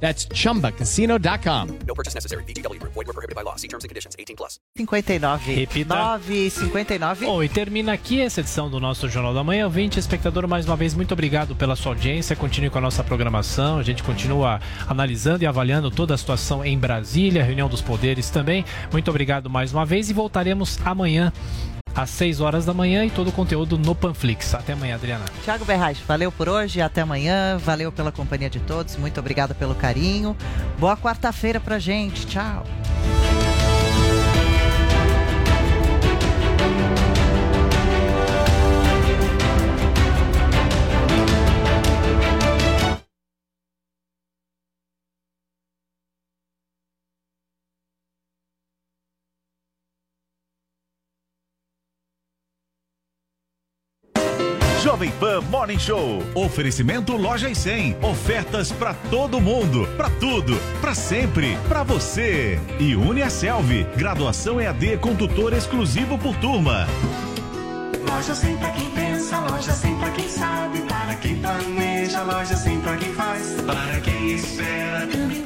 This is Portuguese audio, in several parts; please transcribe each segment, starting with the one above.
That's chumbacasino.com. No purchase necessary. VGW Group. Void were prohibited by law. See terms and conditions. 18 plus. 59. Repita. 9 59. Bom, e termina aqui essa edição do nosso Jornal da Manhã. Ouvinte, espectador, mais uma vez, muito obrigado pela sua audiência. Continue com a nossa programação. A gente continua analisando e avaliando toda a situação em Brasília, reunião dos poderes também. Muito obrigado mais uma vez e voltaremos amanhã às 6 horas da manhã e todo o conteúdo no Panflix. Até amanhã, Adriana. Tiago Berraz, valeu por hoje, até amanhã. Valeu pela companhia de todos, muito obrigada pelo carinho. Boa quarta-feira pra gente. Tchau. Morning Show. Oferecimento Loja e 100. Ofertas para todo mundo, para tudo, para sempre, para você. E Une a Selvi. Graduação EAD com tutor exclusivo por turma. Loja sem pra quem pensa, loja sem pra quem sabe, para quem planeja, loja sem pra quem faz, para quem espera, também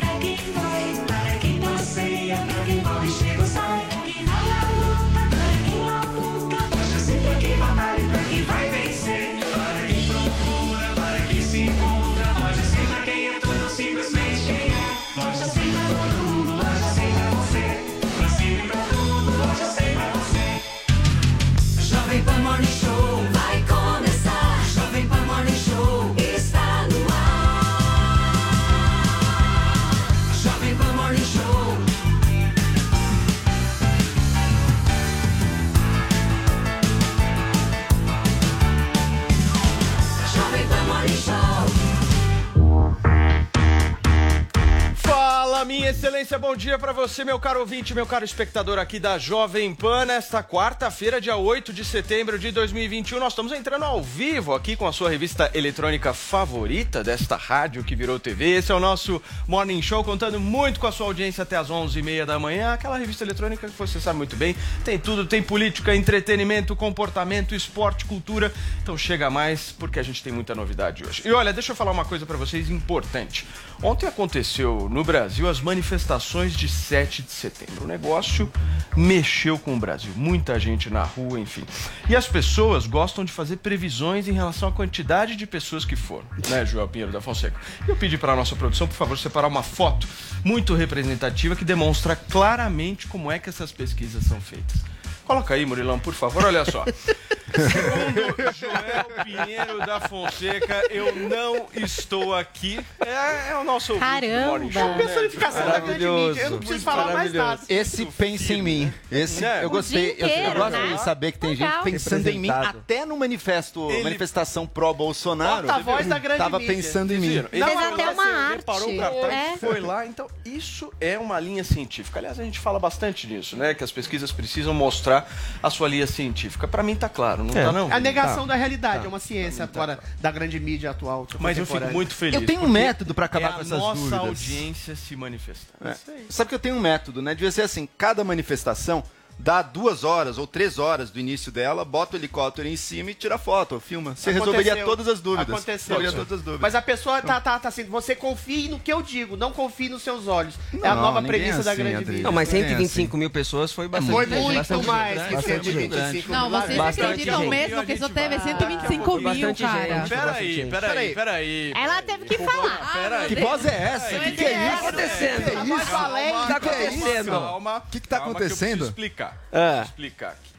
Fala, minha excelência, bom dia pra você, meu caro ouvinte, meu caro espectador aqui da Jovem Pan. Nesta quarta-feira, dia 8 de setembro de 2021, nós estamos entrando ao vivo aqui com a sua revista eletrônica favorita desta rádio que virou TV. Esse é o nosso Morning Show, contando muito com a sua audiência até as 11h30 da manhã. Aquela revista eletrônica que você sabe muito bem, tem tudo, tem política, entretenimento, comportamento, esporte, cultura. Então chega mais, porque a gente tem muita novidade hoje. E olha, deixa eu falar uma coisa pra vocês importante. Ontem aconteceu no Brasil as manifestações de 7 de setembro. O negócio mexeu com o Brasil. Muita gente na rua, enfim. E as pessoas gostam de fazer previsões em relação à quantidade de pessoas que foram, né, João Pinheiro da Fonseca? Eu pedi para a nossa produção, por favor, separar uma foto muito representativa que demonstra claramente como é que essas pesquisas são feitas. Coloca aí, Murilão, por favor, olha só. Segundo Joel Pinheiro da Fonseca, eu não estou aqui. É, é o nosso Caramba! Show, né? Personificação da grande mídia. Eu não preciso falar mais nada. Esse pensa em mim. Esse Né? eu O gostei. dia Eu, eu inteiro, gosto né? de saber que tem Legal. gente pensando em mim. Até no manifesto, Ele- manifestação pró-Bolsonaro. Porta-voz da grande Tava mídia. pensando em mim. Fez até uma você arte. Reparou o cartaz? É. Foi lá. Então, isso é uma linha científica. Aliás, a gente fala bastante nisso, né? Que as pesquisas precisam mostrar a sua linha científica. Pra mim tá claro, não tá não? A negação Tá. da realidade é uma ciência fora da grande mídia atual. Mas eu fico muito feliz. Eu tenho um método pra acabar é com a essas nossa dúvidas. audiência se manifestando. É. Sabe que eu tenho um método, né? Devia ser assim: cada manifestação dá duas horas ou três horas do início dela, bota o helicóptero em cima e tira foto, filma. Você Aconteceu. resolveria todas as dúvidas. Aconteceu. Resolveria todas as dúvidas. Mas a pessoa tá, tá, tá assim, você confie no que eu digo, não confie nos seus olhos. é a Não, nova ninguém premissa é da assim, grande mídia. Não, mas Ninguém é 125 mil pessoas foi bastante. Foi muito bastante mais que bastante gente. 125 Não, vocês Bastante acreditam gente. mesmo que só teve Ah, 125 mil, bastante cara? gente. Peraí, peraí, peraí. Ela teve que falar. Peraí. Que voz é essa? O que, que é tá isso? acontecendo? Que é isso? O que tá acontecendo? Calma. Que que tá calma acontecendo? eu preciso explicar. Ah. Preciso explicar aqui.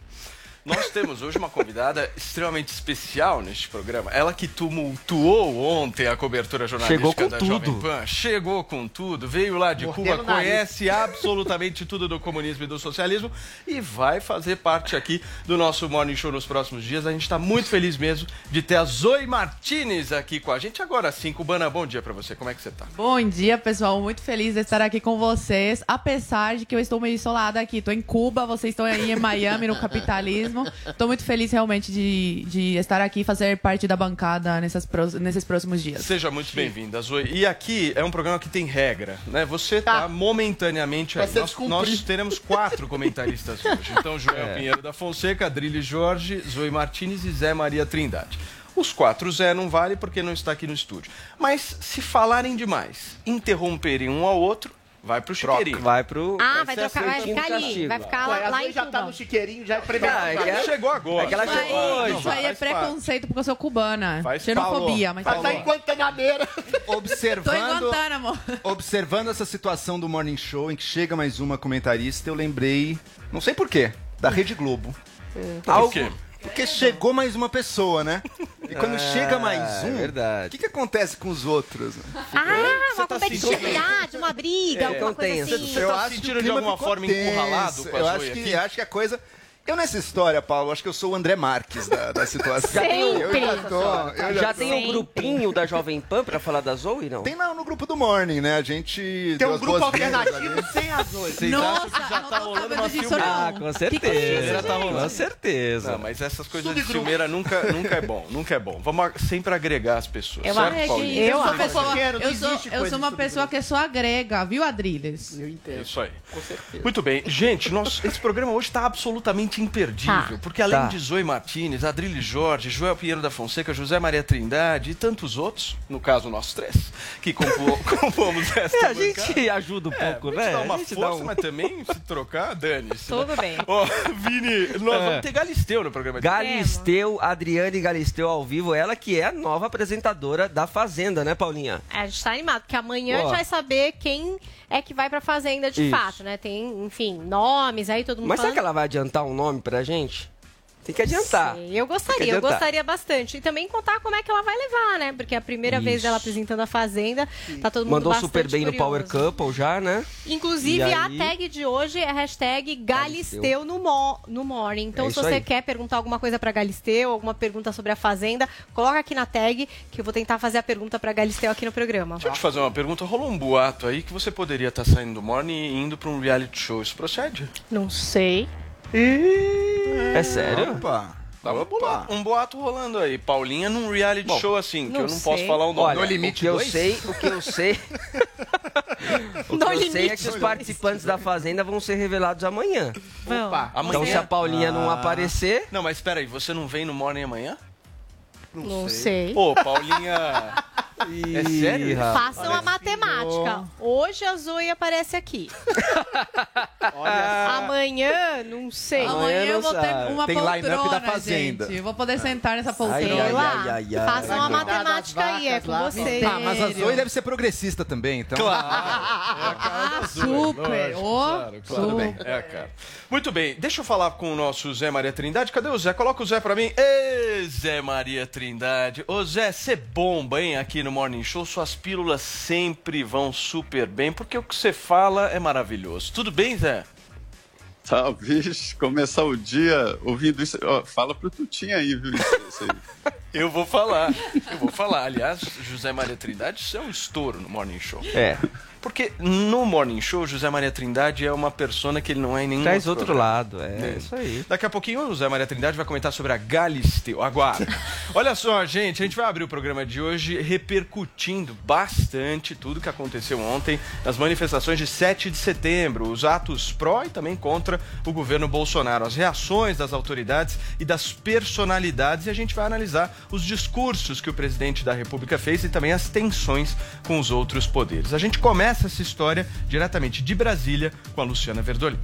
Nós temos hoje uma convidada extremamente especial neste programa. Ela que tumultuou ontem a cobertura jornalística Chegou com da tudo. Jovem Pan. Chegou com tudo, veio lá de Mordendo Cuba, conhece absolutamente tudo do comunismo e do socialismo e vai fazer parte aqui do nosso Morning Show nos próximos dias. A gente está muito feliz mesmo de ter a Zoe Martinez aqui com a gente. Agora sim, Cubana, bom dia pra você. Como é que você tá? Bom dia, pessoal. Muito feliz de estar aqui com vocês. Apesar de que eu estou meio isolada aqui. Estou em Cuba, vocês estão aí em Miami, no capitalismo. Estou muito feliz realmente de, de estar aqui e fazer parte da bancada nessas, nesses próximos dias. Seja muito bem-vinda, Zoe. E aqui é um programa que tem regra, né? Você tá, momentaneamente Pra aí. Nós, nós teremos quatro comentaristas hoje. Então, Joel Pinheiro da Fonseca, Adrilho Jorge, Zoe Martinez e Zé Maria Trindade. Os quatro Zé não vale porque não está aqui no estúdio. Mas se falarem demais, interromperem um ao outro, vai pro chiqueirinho. Vai pro. Ah, vai, ser trocar, vai ficar ali. castigo. Vai ficar Ué, lá, lá em já tá no chiqueirinho, já é Ah, é ela- Chegou agora. É que ela Isso chegou aí, hoje. isso aí é preconceito porque eu sou cubana. Faz Xenofobia, mas Mas tá tá em Guantanameira. Tô em Observando, Guantánamo. observando essa situação do Morning Show em que chega mais uma comentarista, eu lembrei, não sei porquê, da Rede Globo. Por quê? Porque chegou mais uma pessoa, né? E quando chega mais é um, verdade. o que, que acontece com os outros? Ah, uma tá competitividade, uma briga, alguma coisa tenso. assim. Você tá se sentindo de alguma forma encurralado com a Eu acho que, acho que a coisa... Eu nessa história, Paulo, acho que eu sou o André Marques da, da situação. Sempre. Eu já tô, eu Já tô- tem um grupinho da Jovem Pan pra falar da Zoe, não? Tem lá no grupo do Morning, né? A gente Tem um grupo alternativo sem a Zoe. Vocês Nossa, acham que já não tá rolando uma disso, filme? não. Ah, com certeza. Já tá rolando. Com certeza. Não, mas essas coisas de ciumeira nunca, nunca é bom, nunca é bom. Vamos sempre agregar as pessoas, Eu certo, acho que Paulinho? Eu sou uma acho. pessoa, Fofoqueiro, não eu sou, eu sou uma pessoa que só agrega, viu, Adriles? Eu entendo. Isso aí. Com certeza. Muito bem. Gente, nós- esse programa hoje está absolutamente imperdível, Tá. porque além Tá. de Zoe Martinez, Adrilho Jorge, Joel Pinheiro da Fonseca, José Maria Trindade e tantos outros, no caso nós três, que compomos esta É, a bancada. gente ajuda um É, pouco, a gente né? dá uma A gente força, dá um- mas também se trocar, dane-se. né? Tudo bem. Ó, Vini, nós É. vamos ter Galisteu no programa de hoje. Galisteu, Adriane Galisteu ao vivo, ela que é a nova apresentadora da Fazenda, né, Paulinha? É, a gente tá animado, porque amanhã a Ó. gente vai saber quem é que vai pra Fazenda de Isso. fato, né? Tem, enfim, nomes aí, todo mundo Mas será falando. que ela vai adiantar um nome pra gente? Tem que adiantar. Sei, Eu gostaria, eu gostaria bastante. E também contar como é que ela vai levar, né? Porque é a primeira vez Isso. dela apresentando a Fazenda, tá todo mundo Mandou super bem no Power curioso. Couple já, né? Inclusive, E a aí? tag de hoje é a hashtag Galisteu no, mo no Morning. Então, É se você aí. quer perguntar alguma coisa pra Galisteu, alguma pergunta sobre a Fazenda, coloca aqui na tag que eu vou tentar fazer a pergunta pra Galisteu aqui no programa. Deixa eu te fazer uma pergunta. Rolou um boato aí que você poderia estar saindo do Morning e indo para um reality show. Isso procede? Não sei. É sério? Opa! Tava boa- um boato rolando aí. Paulinha num reality Bom, show assim, que eu não posso sei. falar o nome. Olha, No Limite o que eu dois? sei, o que eu sei, o que No eu sei é Limite que os participantes da Fazenda vão ser revelados amanhã. Opa. Amanhã? Então se a Paulinha não aparecer, Não, mas espera aí, você não vem no Morning amanhã? Não sei. Pô, Paulinha. É sério? Façam a matemática. Hoje a Zoe aparece aqui. Amanhã, não sei. Amanhã eu vou ter sabe. uma Tem line-up da poltrona, Fazenda. gente. Eu vou poder sentar nessa poltrona. ai, Sei lá. ai, ai, ai. Façam a matemática aí, é com vocês. Ah, mas a? Zoe deve ser progressista também, então. Ah, super. Ô, Tudo bem. É, cara. Muito bem, deixa eu falar com o nosso Zé Maria Trindade. Cadê o Zé? Coloca o Zé pra mim. Ê, Zé Maria Trindade. Ô, Zé, você bomba, hein, aqui no Morning Show. Suas pílulas sempre vão super bem, porque o que você fala é maravilhoso. Tudo bem, Zé? Talvez começar o dia ouvindo isso. Ó, fala pro Tutinha aí, viu? Isso, isso aí. Eu vou falar. Eu vou falar. Aliás, José Maria Trindade, isso é um estouro no Morning Show. É. Porque no Morning Show, José Maria Trindade é uma persona que ele não é em nenhum Traz outro programa. lado, é isso aí. Daqui a pouquinho o Zé Maria Trindade vai comentar sobre a Galisteu. Aguarda. Olha só, gente, a gente vai abrir o programa de hoje repercutindo bastante tudo que aconteceu ontem nas manifestações de 7 de setembro, os atos pró e também contra o governo Bolsonaro, as reações das autoridades e das personalidades e a gente vai analisar os discursos que o presidente da República fez e também as tensões com os outros poderes. A gente começa essa história diretamente de Brasília com a Luciana Verdolin.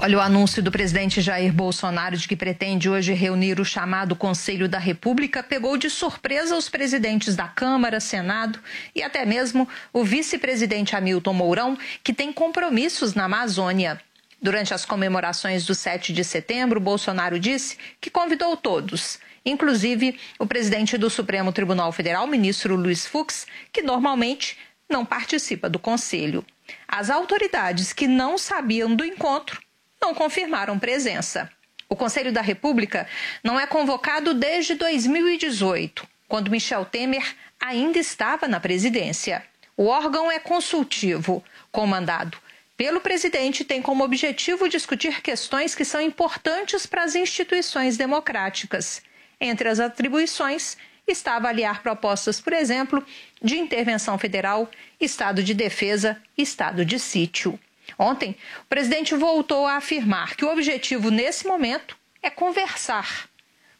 Olha, o anúncio do presidente Jair Bolsonaro de que pretende hoje reunir o chamado Conselho da República pegou de surpresa os presidentes da Câmara, Senado e até mesmo o vice-presidente Hamilton Mourão, que tem compromissos na Amazônia. Durante as comemorações do 7 de setembro, Bolsonaro disse que convidou todos, inclusive o presidente do Supremo Tribunal Federal, ministro Luiz Fux, que normalmente não participa do conselho. As autoridades que não sabiam do encontro não confirmaram presença. O Conselho da República não é convocado desde 2018, quando Michel Temer ainda estava na presidência. O órgão é consultivo, comandado pelo presidente, tem como objetivo discutir questões que são importantes para as instituições democráticas. Entre as atribuições está avaliar propostas, por exemplo, de intervenção federal, estado de defesa, estado de sítio. Ontem, o presidente voltou a afirmar que o objetivo nesse momento é conversar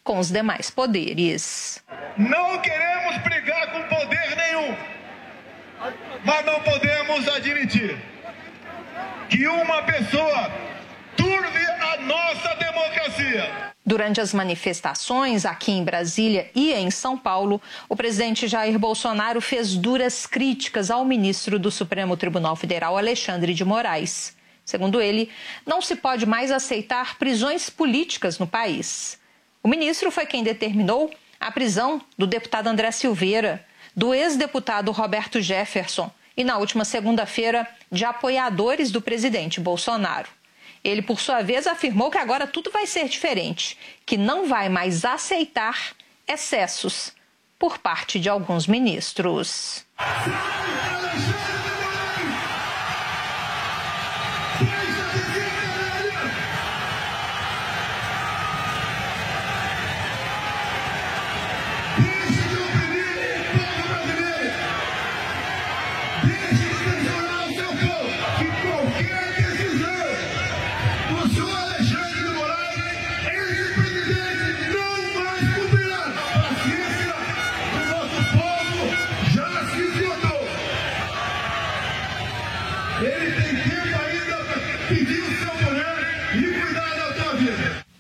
com os demais poderes. Não queremos brigar com poder nenhum, mas não podemos admitir que uma pessoa turve a nossa democracia. Durante as manifestações aqui em Brasília e em São Paulo, o presidente Jair Bolsonaro fez duras críticas ao ministro do Supremo Tribunal Federal, Alexandre de Moraes. Segundo ele, não se pode mais aceitar prisões políticas no país. O ministro foi quem determinou a prisão do deputado André Silveira, do ex-deputado Roberto Jefferson e, na última segunda-feira, de apoiadores do presidente Bolsonaro. Ele, por sua vez, afirmou que agora tudo vai ser diferente, que não vai mais aceitar excessos por parte de alguns ministros.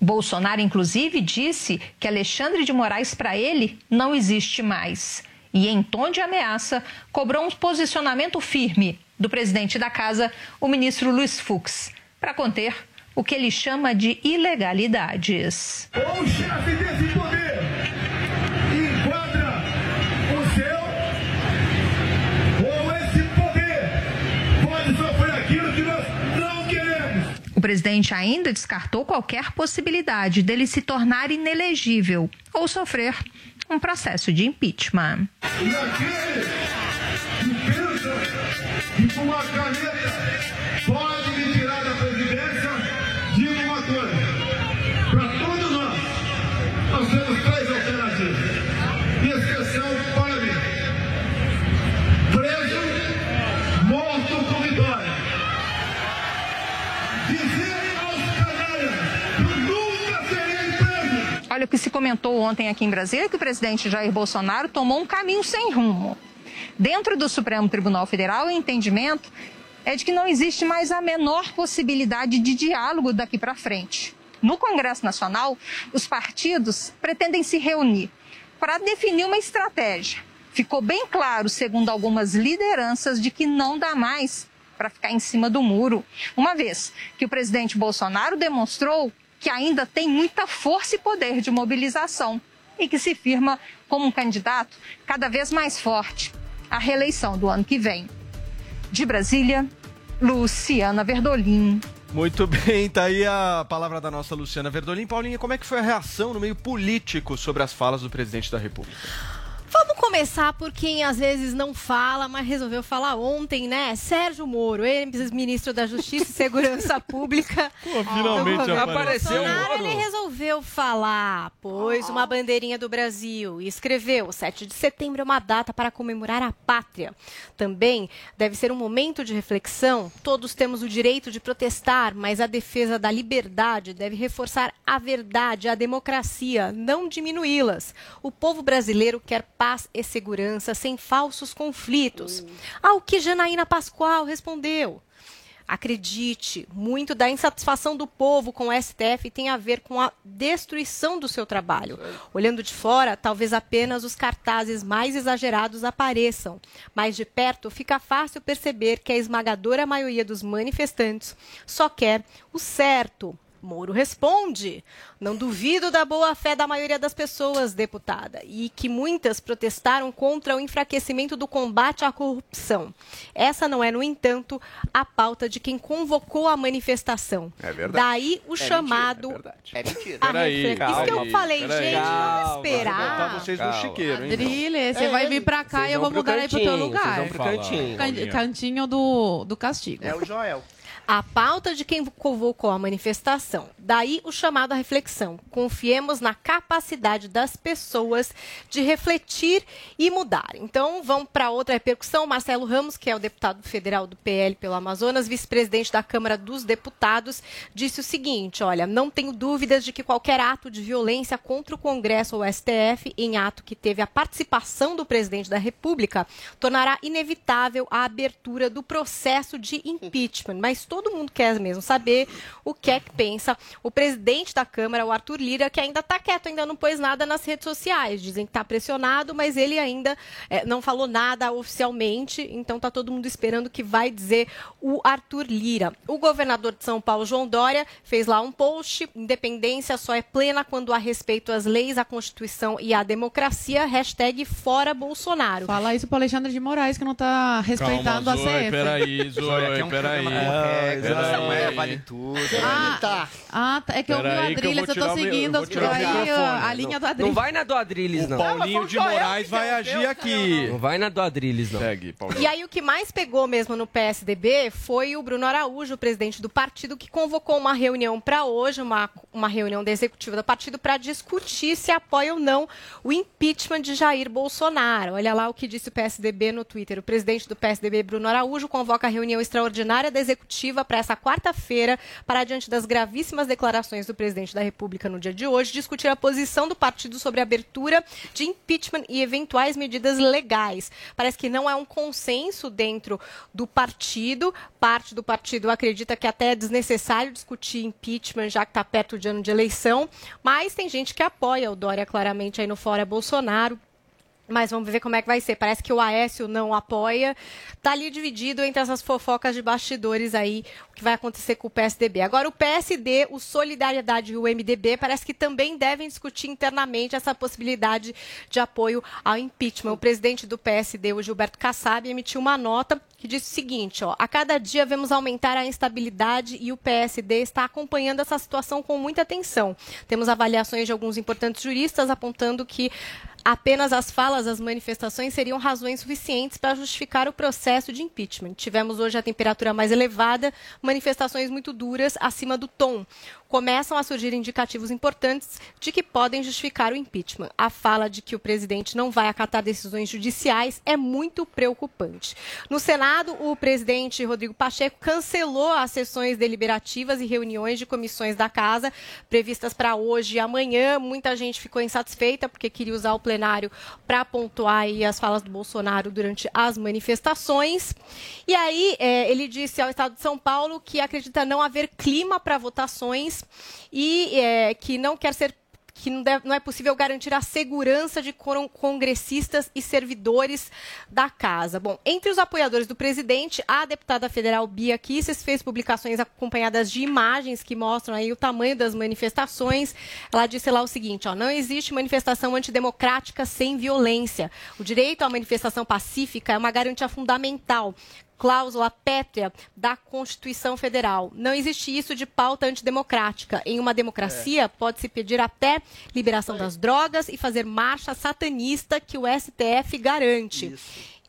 Bolsonaro, inclusive, disse que Alexandre de Moraes, para ele, não existe mais. E, em tom de ameaça, cobrou um posicionamento firme do presidente da casa, o ministro Luiz Fux, para conter o que ele chama de ilegalidades. O chefe desse poder O presidente ainda descartou qualquer possibilidade dele se tornar inelegível ou sofrer um processo de impeachment. E aquele que pensa que com uma caneta Olha o que se comentou ontem aqui em Brasília, que o presidente Jair Bolsonaro tomou um caminho sem rumo. Dentro do Supremo Tribunal Federal, o entendimento é de que não existe mais a menor possibilidade de diálogo daqui para frente. No Congresso Nacional, os partidos pretendem se reunir para definir uma estratégia. Ficou bem claro, segundo algumas lideranças, de que não dá mais para ficar em cima do muro, uma vez que o presidente Bolsonaro demonstrou que ainda tem muita força e poder de mobilização e que se firma como um candidato cada vez mais forte à reeleição do ano que vem. De Brasília, Luciana Verdolim. Muito bem, tá aí a palavra da nossa Luciana Verdolim. Paulinha, como é que foi a reação no meio político sobre as falas do presidente da República? Vamos começar por quem às vezes não fala, mas resolveu falar ontem, né? Sérgio Moro, ex-ministro da Justiça e Segurança Pública. Pô, finalmente apareceu. Bolsonaro, ele resolveu falar, pôs uma bandeirinha do Brasil e escreveu: 7 de setembro é uma data para comemorar a pátria. Também deve ser um momento de reflexão. Todos temos o direito de protestar, mas a defesa da liberdade deve reforçar a verdade, a democracia, não diminuí-las. O povo brasileiro quer paz e segurança sem falsos conflitos. Ao que Janaína Pascoal respondeu. Acredite, muito da insatisfação do povo com o STF tem a ver com a destruição do seu trabalho. Olhando de fora, talvez apenas os cartazes mais exagerados apareçam, mas de perto fica fácil perceber que a esmagadora maioria dos manifestantes só quer o certo. Moro responde: Não duvido da boa fé da maioria das pessoas, deputada, e que muitas protestaram contra o enfraquecimento do combate à corrupção. Essa não é, no entanto, a pauta de quem convocou a manifestação. É verdade. Daí o É chamado. mentira, é verdade. É mentira. Isso que eu calma, falei, peraí. gente, vamos Calma, esperar. vou botar vocês no Calma. chiqueiro, hein? Adrilha, você É, vai vir pra cá e eu vou mudar aí pro teu cantinho, lugar. vocês vão pro cantinho. Can- Cantinho do, do castigo. É o Joel. A pauta de quem convocou a manifestação. Daí o chamado à reflexão. Confiemos na capacidade das pessoas de refletir e mudar. Então, vamos para outra repercussão. Marcelo Ramos, que é o deputado federal do PL pelo Amazonas, vice-presidente da Câmara dos Deputados, disse o seguinte: olha, não tenho dúvidas de que qualquer ato de violência contra o Congresso ou STF, em ato que teve a participação do presidente da República, tornará inevitável a abertura do processo de impeachment. Mas todo mundo quer mesmo saber o que é que pensa o presidente da Câmara, o Arthur Lira, que ainda está quieto, ainda não pôs nada nas redes sociais. Dizem que está pressionado, mas ele ainda eh, não falou nada oficialmente. Então está todo mundo esperando o que vai dizer o Arthur Lira. O governador de São Paulo, João Dória, fez lá um post: independência só é plena quando há respeito às leis, à Constituição e à democracia. Hashtag fora Bolsonaro. Fala isso pro Alexandre de Moraes, que não tá respeitando a Zoe, CF. peraí, Zoe, aqui é um peraí. programa Peraí. não é vale tudo. Ah, Tá. ah, tá. é que eu vi o eu Adrilles, eu tô o meu- seguindo eu aí, a, linha do Não Adrilles. vai na do Adrilles, O não. Paulinho de Moraes vai agir aqui. Não vai na do Adrilles, não. Segue, Paulinho. E aí o que mais pegou mesmo no PSDB foi o Bruno Araújo, o presidente do partido, que convocou uma reunião para hoje, uma, uma reunião da executiva do partido, para discutir se apoia ou não o impeachment de Jair Bolsonaro. Olha lá o que disse o PSDB no Twitter. O presidente do PSDB, Bruno Araújo, convoca a reunião extraordinária da executiva para essa quarta-feira, para, diante das gravíssimas declarações do presidente da República no dia de hoje, discutir a posição do partido sobre a abertura de impeachment e eventuais medidas legais. Parece que não é um consenso dentro do partido. Parte do partido acredita que até é desnecessário discutir impeachment, já que está perto de ano de eleição. Mas tem gente que apoia o Dória claramente aí no Fora Bolsonaro. Mas vamos ver como é que vai ser. Parece que o Aécio não apoia. Tá ali dividido entre essas fofocas de bastidores aí, o que vai acontecer com o PSDB. Agora, o PSD, o Solidariedade e o MDB parece que também devem discutir internamente essa possibilidade de apoio ao impeachment. O presidente do PSD, o Gilberto Kassab, emitiu uma nota que disse o seguinte, ó, a cada dia vemos aumentar a instabilidade e o PSD está acompanhando essa situação com muita atenção. Temos avaliações de alguns importantes juristas apontando que Apenas as falas, as manifestações seriam razões suficientes para justificar o processo de impeachment. Tivemos hoje a temperatura mais elevada, manifestações muito duras, acima do tom. Começam a surgir indicativos importantes de que podem justificar o impeachment. A fala de que o presidente não vai acatar decisões judiciais é muito preocupante. No Senado, o presidente Rodrigo Pacheco cancelou as sessões deliberativas e reuniões de comissões da casa previstas para hoje e amanhã. Muita gente ficou insatisfeita porque queria usar o plenário para pontuar as falas do Bolsonaro durante as manifestações. E aí, eh, ele disse ao Estado de São Paulo que acredita não haver clima para votações e eh, que não quer ser que não, deve- não é possível garantir a segurança de congressistas e servidores da casa. Bom, entre os apoiadores do presidente, a deputada federal Bia Kisses fez publicações acompanhadas de imagens que mostram aí o tamanho das manifestações. Ela disse lá o seguinte, ó, não existe manifestação antidemocrática sem violência. O direito à manifestação pacífica é uma garantia fundamental cláusula pétrea da Constituição Federal. Não existe isso de pauta antidemocrática. Em uma democracia, pode-se pedir até liberação das drogas e fazer marcha satanista que o STF garante.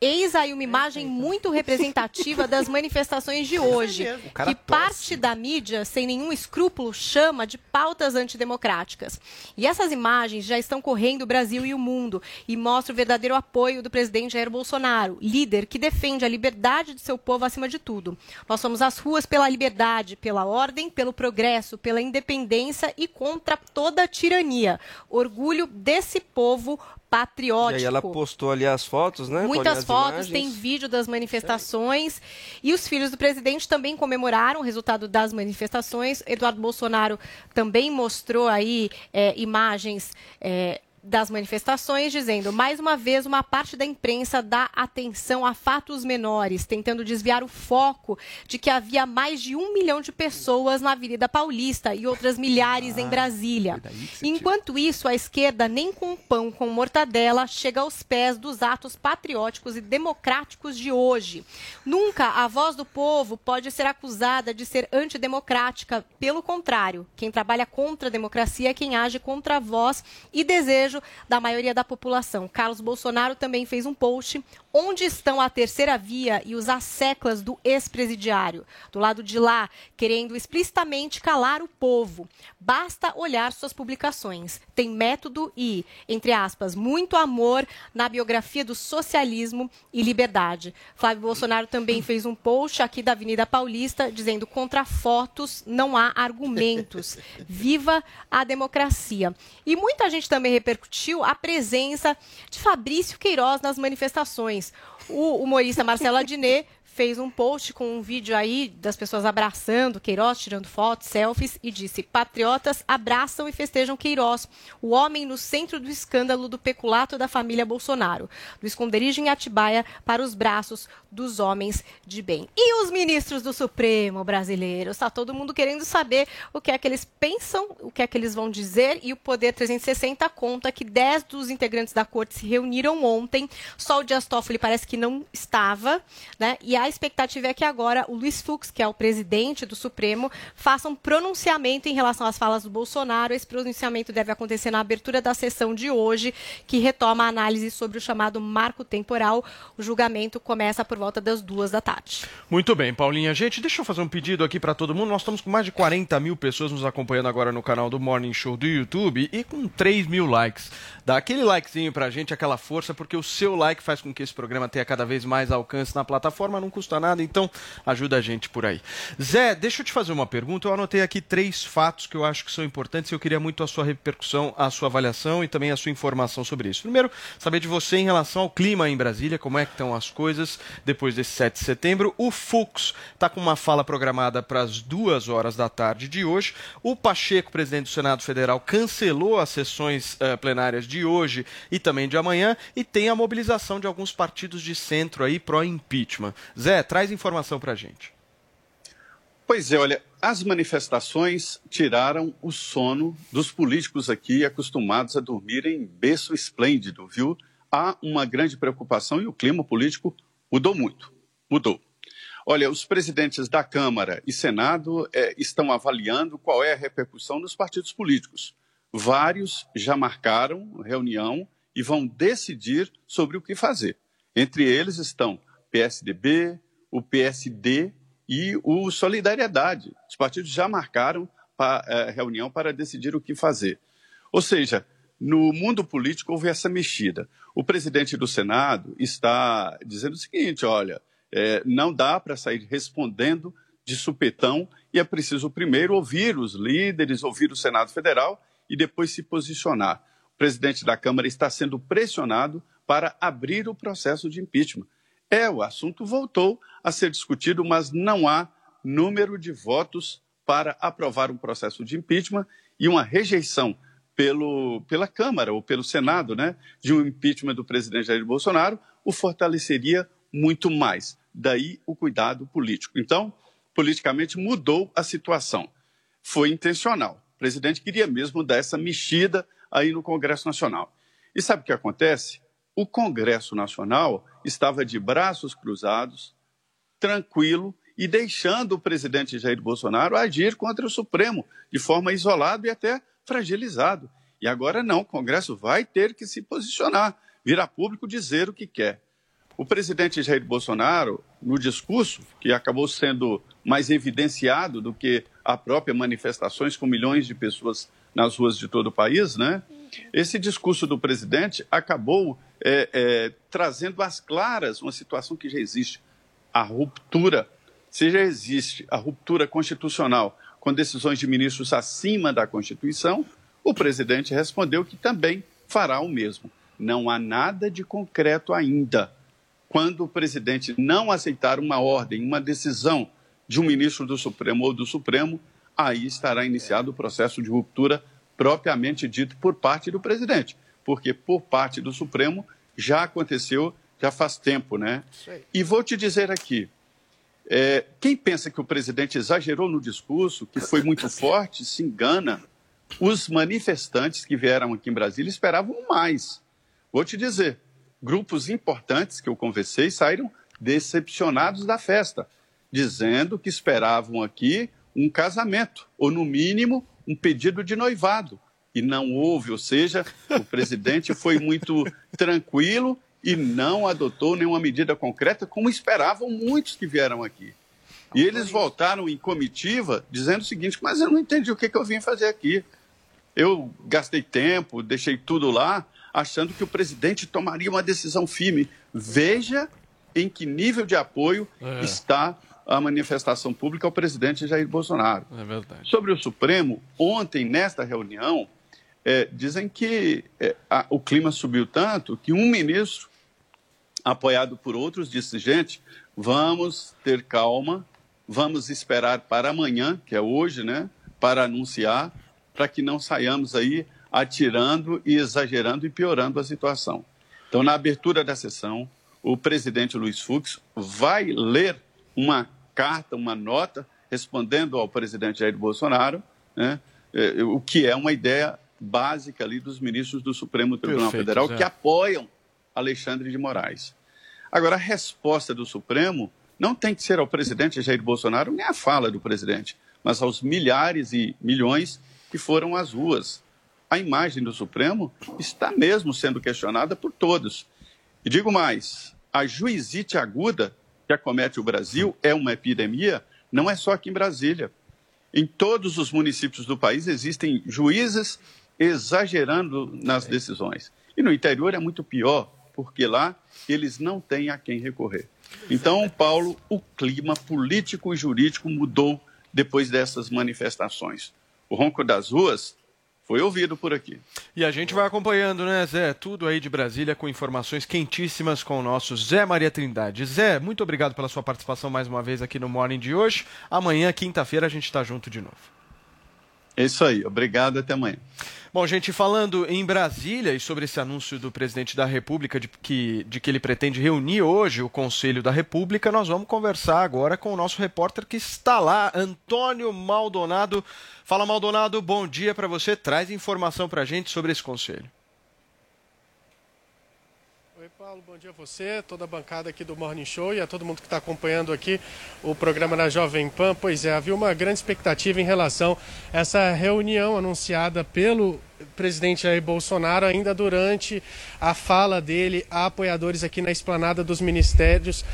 Eis aí uma imagem muito representativa das manifestações de hoje, que parte da mídia, sem nenhum escrúpulo, chama de pautas antidemocráticas. E essas imagens já estão correndo o Brasil e o mundo e mostram o verdadeiro apoio do presidente Jair Bolsonaro, líder que defende a liberdade de seu povo acima de tudo. Nós somos às ruas pela liberdade, pela ordem, pelo progresso, pela independência e contra toda a tirania. Orgulho desse povo E patriótico. aí ela postou ali as fotos, né? Muitas as fotos, imagens. tem vídeo das manifestações. E os filhos do presidente também comemoraram o resultado das manifestações. Eduardo Bolsonaro também mostrou aí é, imagens. é, das manifestações, dizendo mais uma vez uma parte da imprensa dá atenção a fatos menores, tentando desviar o foco de que havia mais de um milhão de pessoas na Avenida Paulista e outras milhares em Brasília. Enquanto isso, a esquerda, nem com pão com mortadela, chega aos pés dos atos patrióticos e democráticos de hoje. Nunca a voz do povo pode ser acusada de ser antidemocrática. Pelo contrário, quem trabalha contra a democracia é quem age contra a voz e desejo da maioria da população. Carlos Bolsonaro também fez um post onde estão a terceira via e os asseclas do ex-presidiário. Do lado de lá, querendo explicitamente calar o povo. Basta olhar suas publicações. Tem método e, entre aspas, muito amor na biografia do socialismo e liberdade. Flávio Bolsonaro também fez um post aqui da Avenida Paulista dizendo contra fotos não há argumentos. Viva a democracia. E muita gente também repercutiu a presença de Fabrício Queiroz nas manifestações. O humorista Marcelo Adnet fez um post com um vídeo aí das pessoas abraçando Queiroz, tirando fotos, selfies e disse: Patriotas abraçam e festejam Queiroz, o homem no centro do escândalo do peculato da família Bolsonaro, do esconderijo em Atibaia para os braços dos homens de bem. E os ministros do Supremo brasileiro? Está todo mundo querendo saber o que é que eles pensam, o que é que eles vão dizer e o Poder 360 conta que 10 dos integrantes da corte se reuniram ontem. Só o Dias Toffoli parece que não estava, né? E a expectativa é que agora o Luiz Fux, que é o presidente do Supremo, faça um pronunciamento em relação às falas do Bolsonaro. Esse pronunciamento deve acontecer na abertura da sessão de hoje, que retoma a análise sobre o chamado marco temporal. O julgamento começa por volta das duas da tarde. Muito bem, Paulinha. Gente, deixa eu fazer um pedido aqui para todo mundo. Nós estamos com mais de 40 mil pessoas nos acompanhando agora no canal do Morning Show do YouTube e com 3 mil likes. Dá aquele likezinho pra gente, aquela força, porque o seu like faz com que esse programa tenha cada vez mais alcance na plataforma, não custa nada, então ajuda a gente por aí. Zé, deixa eu te fazer uma pergunta. Eu anotei aqui três fatos que eu acho que são importantes e eu queria muito a sua repercussão, a sua avaliação e também a sua informação sobre isso. Primeiro, saber de você em relação ao clima em Brasília, como é que estão as coisas depois desse 7 de setembro. O Fux está com uma fala programada para as duas horas da tarde de hoje. O Pacheco, presidente do Senado Federal, cancelou as sessões eh, plenárias de hoje e também de amanhã e tem a mobilização de alguns partidos de centro aí pró-impeachment. Zé, traz informação para a gente. Pois é, olha, as manifestações tiraram o sono dos políticos aqui acostumados a dormir em berço esplêndido, viu? Há uma grande preocupação e o clima político mudou muito. Mudou. Olha, os presidentes da Câmara e Senado eh, estão avaliando qual é a repercussão nos partidos políticos. Vários já marcaram reunião e vão decidir sobre o que fazer. Entre eles estão PSDB, o PSD e o Solidariedade. Os partidos já marcaram a eh, reunião para decidir o que fazer. Ou seja, no mundo político houve essa mexida. O presidente do Senado está dizendo o seguinte: olha, eh, não dá para sair respondendo de supetão e é preciso primeiro ouvir os líderes, ouvir o Senado Federal e depois se posicionar. O presidente da Câmara está sendo pressionado para abrir o processo de impeachment. É, o assunto voltou a ser discutido, mas não há número de votos para aprovar um processo de impeachment e uma rejeição pelo, pela Câmara ou pelo Senado né, de um impeachment do presidente Jair Bolsonaro o fortaleceria muito mais. Daí o cuidado político. Então, politicamente mudou a situação. Foi intencional. O presidente queria mesmo dar essa mexida aí no Congresso Nacional. E sabe o que acontece? O Congresso Nacional estava de braços cruzados, tranquilo e deixando o presidente Jair Bolsonaro agir contra o Supremo de forma isolada e até fragilizado. E agora não, o Congresso vai ter que se posicionar, vir a público dizer o que quer. O presidente Jair Bolsonaro, no discurso, que acabou sendo mais evidenciado do que a própria manifestações com milhões de pessoas nas ruas de todo o país, né? Esse discurso do presidente acabou é, é, trazendo às claras uma situação que já existe. A ruptura, se já existe a ruptura constitucional com decisões de ministros acima da Constituição, o presidente respondeu que também fará o mesmo. não há nada de concreto ainda. Quando o presidente não aceitar uma ordem, uma decisão de um ministro do Supremo ou do Supremo, aí estará iniciado o processo de ruptura propriamente dito por parte do presidente, porque por parte do Supremo já aconteceu já faz tempo, né? E vou te dizer aqui, é, quem pensa que o presidente exagerou no discurso, que foi muito forte, se engana. Os manifestantes que vieram aqui em Brasília esperavam mais. Vou te dizer, grupos importantes que eu conversei saíram decepcionados da festa, dizendo que esperavam aqui um casamento, ou no mínimo um pedido de noivado. E não houve, ou seja, o presidente foi muito tranquilo e não adotou nenhuma medida concreta, como esperavam muitos que vieram aqui. E eles voltaram em comitiva dizendo o seguinte: mas eu não entendi o que, que eu vim fazer aqui. Eu gastei tempo, deixei tudo lá, achando que o presidente tomaria uma decisão firme. Veja em que nível de apoio É. está a manifestação pública ao presidente Jair Bolsonaro. É verdade. Sobre o Supremo, ontem, nesta reunião, eh, dizem que eh, a- o clima subiu tanto que um ministro, apoiado por outros, disse: gente, vamos ter calma, vamos esperar para amanhã, que é hoje, né, para anunciar, para que não saiamos aí atirando e exagerando e piorando a situação. Então, na abertura da sessão, o presidente Luiz Fux vai ler uma carta, uma nota, respondendo ao presidente Jair Bolsonaro, né, eh, o que é uma ideia básica ali dos ministros do Supremo Tribunal Perfeito, Federal Zé. que apoiam Alexandre de Moraes. Agora, a resposta do Supremo não tem que ser ao presidente Jair Bolsonaro, nem a fala do presidente, mas aos milhares e milhões que foram às ruas. A imagem do Supremo está mesmo sendo questionada por todos. E digo mais: a juizite aguda que acomete o Brasil é uma epidemia, não é só aqui em Brasília. Em todos os municípios do país existem juízes exagerando nas decisões. E no interior é muito pior, porque lá eles não têm a quem recorrer. Então, Paulo, o clima político e jurídico mudou depois dessas manifestações. O ronco das ruas foi ouvido por aqui. E a gente vai acompanhando, né, Zé? Tudo aí de Brasília com informações quentíssimas com o nosso Zé Maria Trindade. Zé, muito obrigado pela sua participação mais uma vez aqui no Morning de hoje. Amanhã, quinta-feira, a gente está junto de novo. É isso aí. Obrigado. Até amanhã. Bom, gente, falando em Brasília e sobre esse anúncio do presidente da República de que, de que ele pretende reunir hoje o Conselho da República, nós vamos conversar agora com o nosso repórter que está lá, Antônio Maldonado. Fala, Maldonado, bom dia para você. Traz informação para a gente sobre esse conselho. Oi, Paulo, bom dia a você, toda a bancada aqui do Morning Show e a todo mundo que está acompanhando aqui o programa na Jovem Pan. Pois é, havia uma grande expectativa em relação a essa reunião anunciada pelo presidente Jair Bolsonaro ainda durante a fala dele a apoiadores aqui na esplanada dos ministérios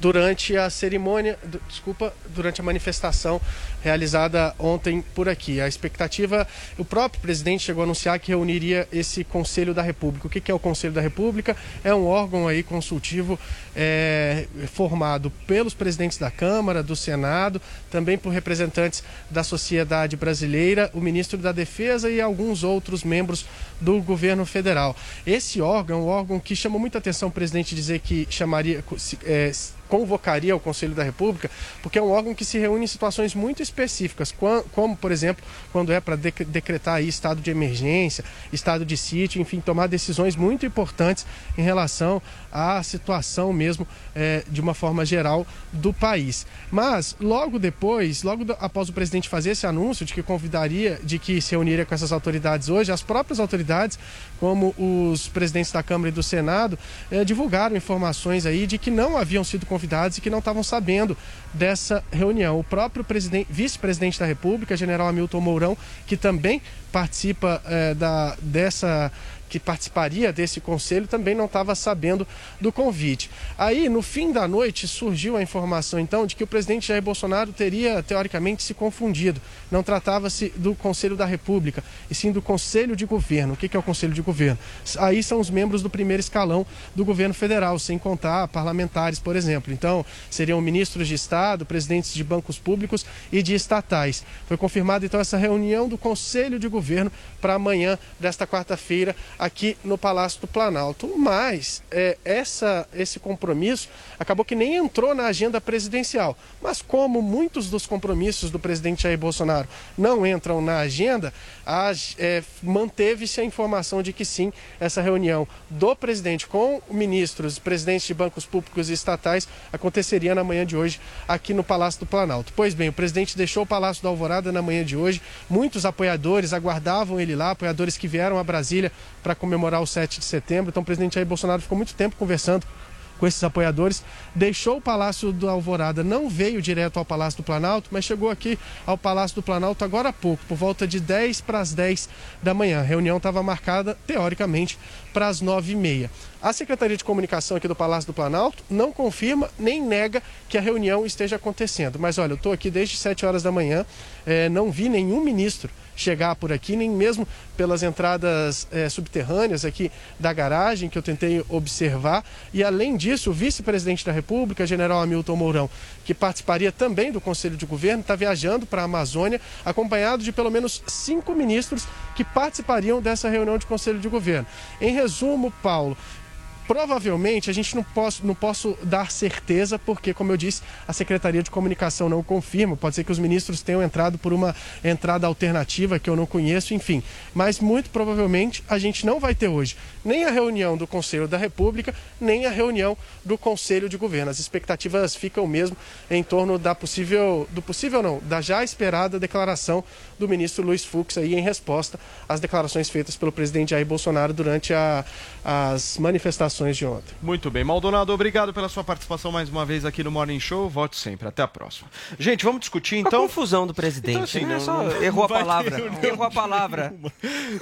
durante a cerimônia, desculpa, durante a manifestação realizada ontem por aqui. A expectativa, o próprio presidente chegou a anunciar que reuniria esse Conselho da República. O que é o Conselho da República? É um órgão aí consultivo é, formado pelos presidentes da Câmara, do Senado, também por representantes da sociedade brasileira, o ministro da Defesa e alguns outros membros do governo federal. Esse órgão é um órgão que chamou muita atenção o presidente dizer que chamaria, é, convocaria o Conselho da República, porque é um órgão que se reúne em situações muito específicas, como, por exemplo, quando é para decretar aí estado de emergência, estado de sítio, enfim, tomar decisões muito importantes em relação à situação mesmo, eh, de uma forma geral, do país. Mas, logo depois, logo após o presidente fazer esse anúncio de que convidaria, de que se reuniria com essas autoridades hoje, as próprias autoridades, como os presidentes da Câmara e do Senado, eh, divulgaram informações aí de que não haviam sido convidados e que não estavam sabendo dessa reunião. O próprio presidente- vice-presidente da República, general Hamilton Mourão, que também participa eh, da, dessa que participaria desse conselho também não estava sabendo do convite. Aí, no fim da noite, surgiu a informação então de que o presidente Jair Bolsonaro teria teoricamente se confundido. Não tratava-se do Conselho da República, e sim do Conselho de Governo. O que é o Conselho de Governo? Aí são os membros do primeiro escalão do governo federal, sem contar parlamentares, por exemplo. Então, seriam ministros de Estado, presidentes de bancos públicos e de estatais. Foi confirmada então essa reunião do Conselho de Governo para amanhã desta quarta-feira aqui no Palácio do Planalto. Mas é, essa, esse compromisso acabou que nem entrou na agenda presidencial. Mas como muitos dos compromissos do presidente Jair Bolsonaro não entram na agenda, é, manteve-se a informação de que sim, essa reunião do presidente com ministros, presidentes de bancos públicos e estatais aconteceria na manhã de hoje aqui no Palácio do Planalto. Pois bem, o presidente deixou o Palácio da Alvorada na manhã de hoje. Muitos apoiadores aguardavam ele lá, apoiadores que vieram a Brasília para comemorar o 7 de setembro. Então o presidente Jair Bolsonaro ficou muito tempo conversando com esses apoiadores, deixou o Palácio do Alvorada, não veio direto ao Palácio do Planalto, mas chegou aqui ao Palácio do Planalto agora há pouco, por volta de 10 para as 10 da manhã. A reunião estava marcada, teoricamente, para as 9h30. A Secretaria de Comunicação aqui do Palácio do Planalto não confirma nem nega que a reunião esteja acontecendo. Mas olha, eu estou aqui desde 7 horas da manhã, eh, não vi nenhum ministro chegar por aqui, nem mesmo pelas entradas eh, subterrâneas aqui da garagem que eu tentei observar. E além disso, o vice-presidente da República, general Hamilton Mourão, que participaria também do Conselho de Governo, está viajando para a Amazônia, acompanhado de pelo menos cinco ministros que participariam dessa reunião de Conselho de Governo. Em resumo, Paulo, Provavelmente a gente não posso, não posso dar certeza, porque, como eu disse, a Secretaria de Comunicação não confirma. Pode ser que os ministros tenham entrado por uma entrada alternativa que eu não conheço, enfim. Mas muito provavelmente a gente não vai ter hoje nem a reunião do Conselho da República, nem a reunião do Conselho de Governo. As expectativas ficam mesmo em torno da possível, do possível não, da já esperada declaração do ministro Luiz Fux aí em resposta às declarações feitas pelo presidente Jair Bolsonaro durante a- as manifestações de ontem. Muito bem, Maldonado, obrigado pela sua participação mais uma vez aqui no Morning Show. Volte sempre. Até a próxima. Gente, vamos discutir então. A confusão do presidente, Então, assim, né? não- Só não- errou a não palavra. ter Errou a palavra.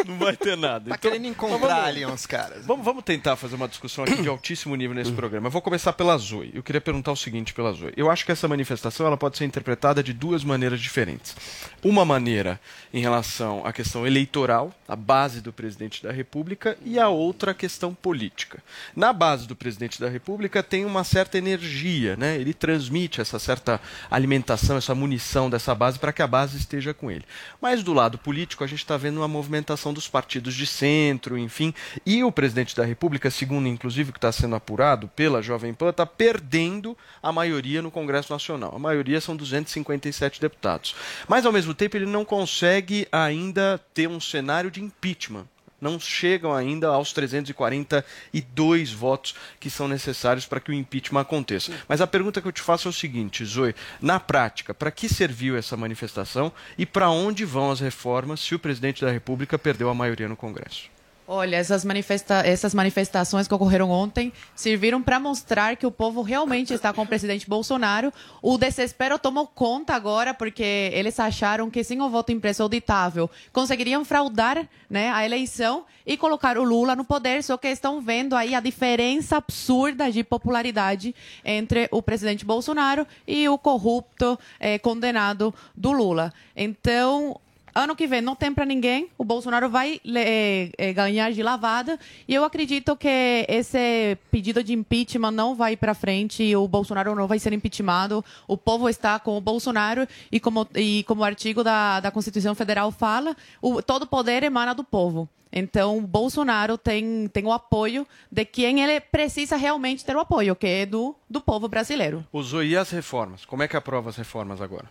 Não vai ter nada. Tá Então, querendo encontrar vamos- ali uns caras. Vamos, vamos tentar fazer uma discussão aqui de altíssimo nível nesse programa. Eu vou começar pela Zoe. Eu queria perguntar o seguinte pela Zoe. Eu acho que essa manifestação ela pode ser interpretada de duas maneiras diferentes. Uma maneira em relação à questão eleitoral, a base do presidente da República, e a outra a questão política. Na base do presidente da República tem uma certa energia, né? Ele transmite essa certa alimentação, essa munição dessa base para que a base esteja com ele. Mas do lado político, a gente está vendo uma movimentação dos partidos de centro, enfim, e o presidente da República, segundo inclusive o que está sendo apurado pela Jovem Pan, está perdendo a maioria no Congresso Nacional. A maioria são 257 deputados. Mas, ao mesmo tempo, ele não consegue ainda ter um cenário de impeachment não chegam ainda aos 342 votos que são necessários para que o impeachment aconteça. Mas a pergunta que eu te faço é o seguinte, Zoe, na prática, para que serviu essa manifestação e para onde vão as reformas se o presidente da República perdeu a maioria no Congresso? Olha, essas, manifesta essas manifestações que ocorreram ontem serviram para mostrar que o povo realmente está com o presidente Bolsonaro. O desespero tomou conta agora porque eles acharam que sem o voto impresso auditável conseguiriam fraudar né, a eleição e colocar o Lula no poder. Só que estão vendo aí a diferença absurda de popularidade entre o presidente Bolsonaro e o corrupto eh, condenado do Lula. Então, Ano que vem não tem para ninguém, o Bolsonaro vai eh, eh, ganhar de lavada e eu acredito que esse pedido de impeachment não vai para frente, o Bolsonaro não vai ser impeachmentado, o povo está com o Bolsonaro e como, e como o artigo da, da Constituição Federal fala, o, todo poder emana do povo. Então, o Bolsonaro tem, tem o apoio de quem ele precisa realmente ter o apoio, que é do, do povo brasileiro. Zoe e as reformas? Como é que aprova as reformas agora?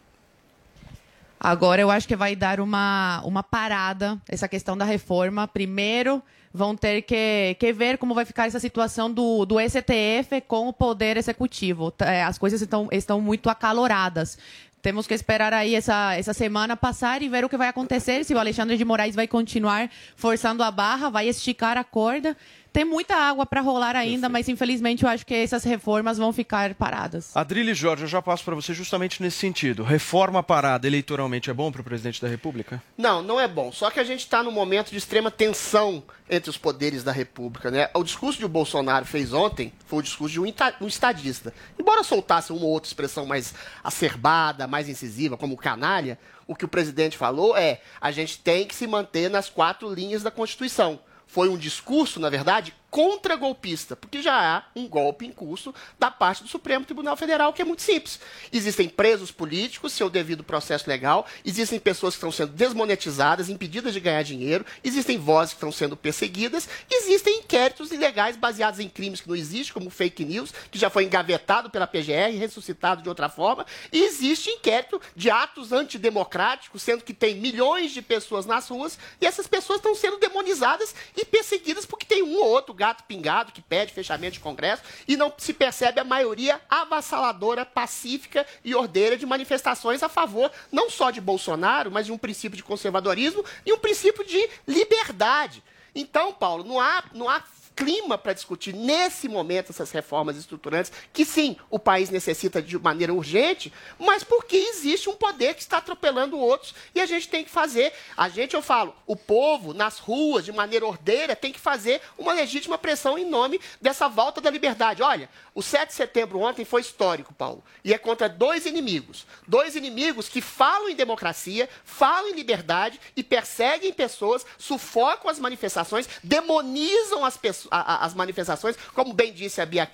Agora eu acho que vai dar uma, uma parada essa questão da reforma. Primeiro, vão ter que, que ver como vai ficar essa situação do, do STF com o Poder Executivo. É, As coisas estão, estão muito acaloradas. Temos que esperar aí essa, essa semana passar e ver o que vai acontecer, se o Alexandre de Moraes vai continuar forçando a barra, vai esticar a corda. Tem muita água para rolar ainda, mas infelizmente eu acho que essas reformas vão ficar paradas. Adrilho Jorge, eu já passo para você justamente nesse sentido. Reforma parada eleitoralmente é bom para o presidente da República? Não, não é bom. Só que a gente está num momento de extrema tensão entre os poderes da República, né? O discurso que o Bolsonaro fez ontem foi o discurso de um, um estadista. Embora soltasse uma ou outra expressão mais acerbada, mais incisiva, como canalha, o que o presidente falou é: a gente tem que se manter nas quatro linhas da Constituição. Foi um discurso, na verdade, contra-golpista, porque já há um golpe em curso da parte do Supremo Tribunal Federal, que é muito simples. Existem presos políticos, seu devido processo legal, existem pessoas que estão sendo desmonetizadas, impedidas de ganhar dinheiro, existem vozes que estão sendo perseguidas, existem inquéritos ilegais baseados em crimes que não existem, como fake news, que já foi engavetado pela PGR, ressuscitado de outra forma, e existe inquérito de atos antidemocráticos, sendo que tem milhões de pessoas nas ruas, e essas pessoas estão sendo demonizadas e perseguidas porque tem um ou outro gato pingado que pede fechamento de Congresso e não se percebe a maioria avassaladora, pacífica e ordeira de manifestações a favor não só de Bolsonaro, mas de um princípio de conservadorismo e um princípio de liberdade. Então, Paulo, não há, não há clima para discutir nesse momento essas reformas estruturantes, que sim, o país necessita de maneira urgente, mas porque existe um poder que está atropelando outros e a gente tem que fazer. A gente, eu falo, o povo nas ruas, de maneira ordeira, tem que fazer uma legítima pressão em nome dessa volta da liberdade. Olha, o 7 de setembro ontem foi histórico, Paulo, e é contra dois inimigos. Dois inimigos que falam em democracia, falam em liberdade e perseguem pessoas, sufocam as manifestações, demonizam as pessoas a- a- as manifestações, como bem disse a Bia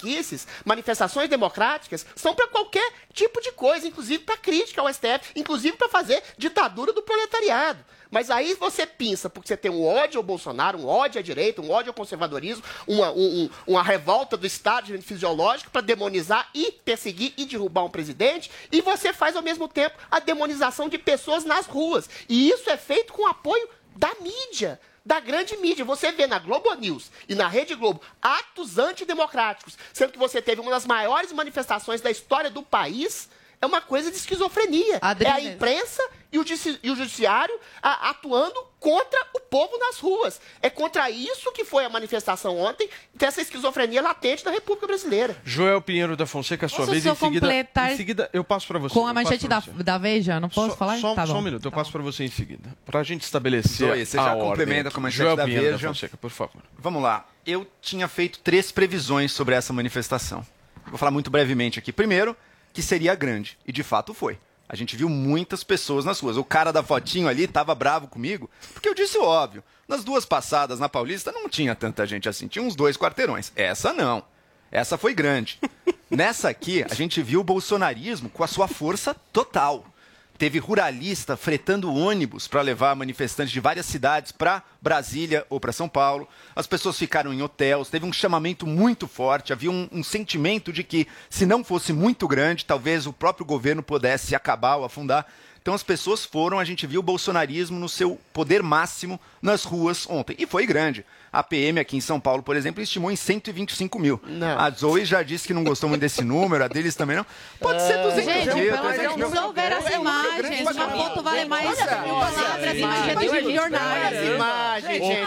manifestações democráticas são para qualquer tipo de coisa, inclusive para crítica ao STF, inclusive para fazer ditadura do proletariado. Mas aí você pensa, porque você tem um ódio ao Bolsonaro, um ódio à direita, um ódio ao conservadorismo, uma, um- um- uma revolta do Estado fisiológico para demonizar e perseguir e derrubar um presidente, e você faz ao mesmo tempo a demonização de pessoas nas ruas. E isso é feito com apoio da mídia da grande mídia. Você vê na Globo News e na Rede Globo atos antidemocráticos, sendo que você teve uma das maiores manifestações da história do país. É uma coisa de esquizofrenia. É a imprensa e o, e o judiciário a- atuando contra o povo nas ruas. É contra isso que foi a manifestação ontem, dessa esquizofrenia latente da República Brasileira. Joel Pinheiro da Fonseca, sua Posso vez. Em seguida, completar em seguida, eu passo para você. Com a manchete pra da, da Veja, não posso falar? Só, tá só bom. um minuto, eu passo para você em seguida. Para a gente estabelecer Zoe, você a já ordem complementa com a manchete Joel da Pinheiro Veja. Fonseca, por favor. Vamos lá. Eu tinha feito três previsões sobre essa manifestação. Vou falar muito brevemente aqui. Primeiro, que seria grande. E de fato foi. A gente viu muitas pessoas nas ruas. O cara da fotinho ali estava bravo comigo, porque eu disse o óbvio. Nas duas passadas na Paulista não tinha tanta gente assim, tinha uns dois quarteirões. Essa não. Essa foi grande. Nessa aqui, a gente viu o bolsonarismo com a sua força total. Teve ruralista fretando ônibus para levar manifestantes de várias cidades para Brasília ou para São Paulo. As pessoas ficaram em hotéis, teve um chamamento muito forte, havia um, um sentimento de que, se não fosse muito grande, talvez o próprio governo pudesse acabar ou afundar. Então as pessoas foram, a gente viu o bolsonarismo no seu poder máximo nas ruas ontem. E foi grande. A PM aqui em São Paulo, por exemplo, estimou em 125 mil. A Zoe já disse que não gostou muito desse número, a deles também não. Pode ser 200 Gente, mil. pelo amor de Deus, não ver as imagens. Uma foto vale mais mil palavras. Imagina de jornais. Não, gente. é?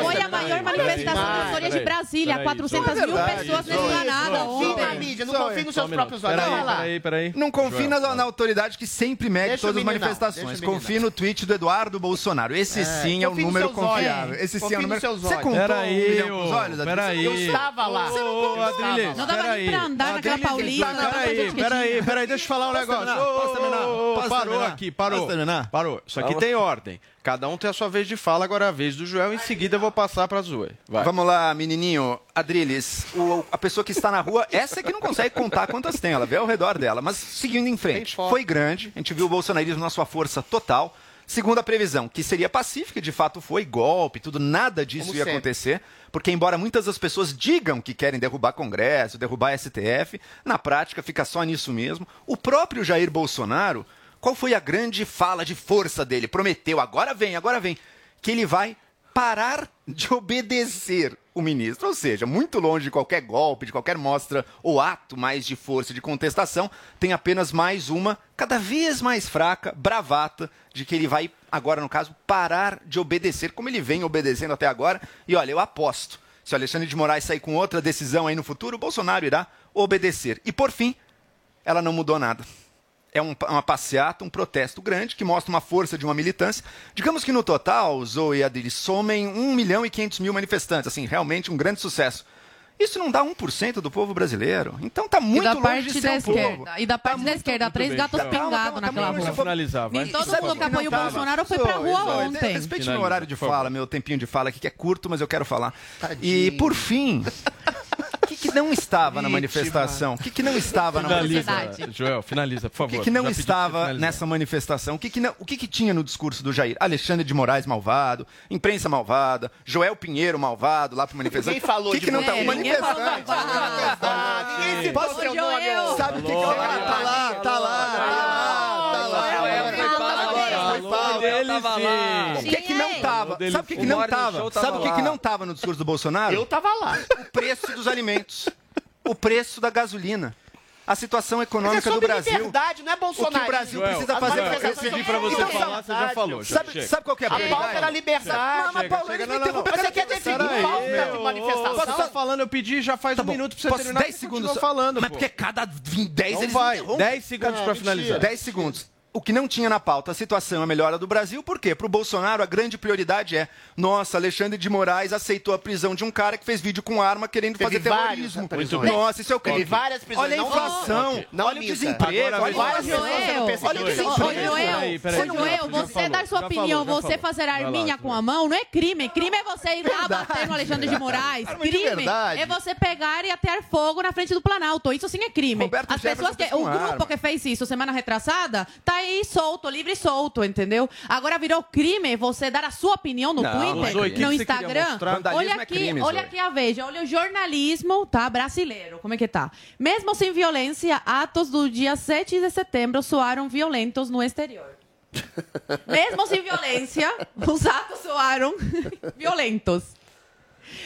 Foi a maior manifestação da história de Brasília. 400 mil pessoas na esplanada Confie na mídia, não confie nos seus próprios olhos. Peraí. Peraí. Não confie na, autoridade que sempre mede todas as manifestações. Confie no tweet do Eduardo Bolsonaro. Esse É, sim é o nos número seus olhos. confiável. Esse sim é o nos número. Você contou um Peraí, milhão com os olhos? Adriles? peraí. Eu estava lá. Ô, Adriles, Não dava nem pra andar naquela Paulista. Peraí, peraí, peraí, deixa eu falar um negócio. terminar? Ô, Posso terminar? ô, ô, Posso Parou terminar? aqui, parou. Posso terminar? Parou. Isso aqui tem ordem. Cada um tem a sua vez de fala, agora é a vez do Joel. Em seguida eu vou passar pra Zoe. Vai. Vamos lá, menininho. Adriles, o- a pessoa que está na rua, essa é que não consegue contar quantas tem, ela vê ao redor dela. Mas seguindo em frente, foi grande, a gente viu o bolsonarismo na sua força total. Segunda previsão, que seria pacífica, de fato foi, golpe, tudo, nada disso Como ia sempre. acontecer. Porque, embora muitas das pessoas digam que querem derrubar Congresso, derrubar STF, na prática fica só nisso mesmo. O próprio Jair Bolsonaro, qual foi a grande fala de força dele? Prometeu, agora vem, agora vem, que ele vai parar de obedecer o ministro. Ou seja, muito longe de qualquer golpe, de qualquer mostra ou ato mais de força de contestação, tem apenas mais uma, cada vez mais fraca, bravata, de que ele vai, agora no caso, parar de obedecer, como ele vem obedecendo até agora. E olha, eu aposto, se o Alexandre de Moraes sair com outra decisão aí no futuro, o Bolsonaro irá obedecer. E por fim, ela não mudou nada. É um, uma passeata, um protesto grande que mostra uma força de uma militância. Digamos que no total, Zoe e Adili somem 1 milhão e 500 mil manifestantes. Assim, realmente um grande sucesso. Isso não dá 1% do povo brasileiro. Então tá muito e da longe parte de da ser um povo. esquerda. E da parte da esquerda, três gatos pingados naquela rua. finalizar, vai. E todo Sabe mundo o que apoia o? Bolsonaro foi pra rua Zoe, ontem. Respeite meu horário de fala, meu tempinho de fala aqui, que é curto, mas eu quero falar. E, por fim, que, que não estava na manifestação? O que, que não estava na Finaliza, manifestação? Joel, finaliza, por O favor. que, que não estava nessa manifestação? O, que, que, não- o que, que tinha no discurso do Jair? Alexandre de Moraes malvado, imprensa malvada, Joel Pinheiro malvado lá para manifestação. Ninguém falou o que de que não tá? É, ninguém falou Manifestante. Ninguém citou Posso- nome. ô. Sabe o que, que eu lá? Tá lá, tá lá, tá lá. O que que não tava? Sabe o que que não tava? Sabe o que que não tava no discurso do Bolsonaro? Eu tava lá. O preço dos alimentos. O preço da gasolina. A situação Mas é econômica do Brasil. liberdade, não é O Bolsonaro. que o Brasil Joel, precisa fazer manifestações Eu pedi pra você Então, falar, você já falou, já, Sabe, chega. sabe qual que é a A pauta era liberdade. Mas, mas, Paulo, Chega, não, não, não. Você quer definir pauta de manifestação? Você tá falando, eu pedi já faz um minuto pra você Posso terminar. 10 você segundos só? falando, Mas pô. porque cada 20, 10 Então eles vai, me interrompem. 10 segundos pra finalizar. 10 segundos. O que não tinha na pauta, a situação é a melhora do Brasil, por quê? Para o Bolsonaro, a grande prioridade é: nossa, Alexandre de Moraes aceitou a prisão de um cara que fez vídeo com arma querendo Teve fazer terrorismo. Nossa, isso é o crime. Teve várias prisões, Olha a inflação. Não olha o desemprego, olha várias pessoas Olha o desemprego. Ô, Joel, você falou, dar sua opinião, você fazer arminha com a mão, não é crime. Crime é você ir lá bater no Alexandre de Moraes. Crime é você pegar e atear fogo na frente do Planalto. Isso sim é crime. Roberto As pessoas que. O grupo que fez isso semana retrasada tá aí solto, livre e solto, entendeu? Agora virou crime você dar a sua opinião no Não, Twitter, Zoe, no Instagram. Olha é aqui, crime, olha aqui a Veja, olha o jornalismo, tá? Brasileiro. Como é que tá? Mesmo sem violência, atos do dia 7 de setembro soaram violentos no exterior. Mesmo sem violência, os atos soaram violentos.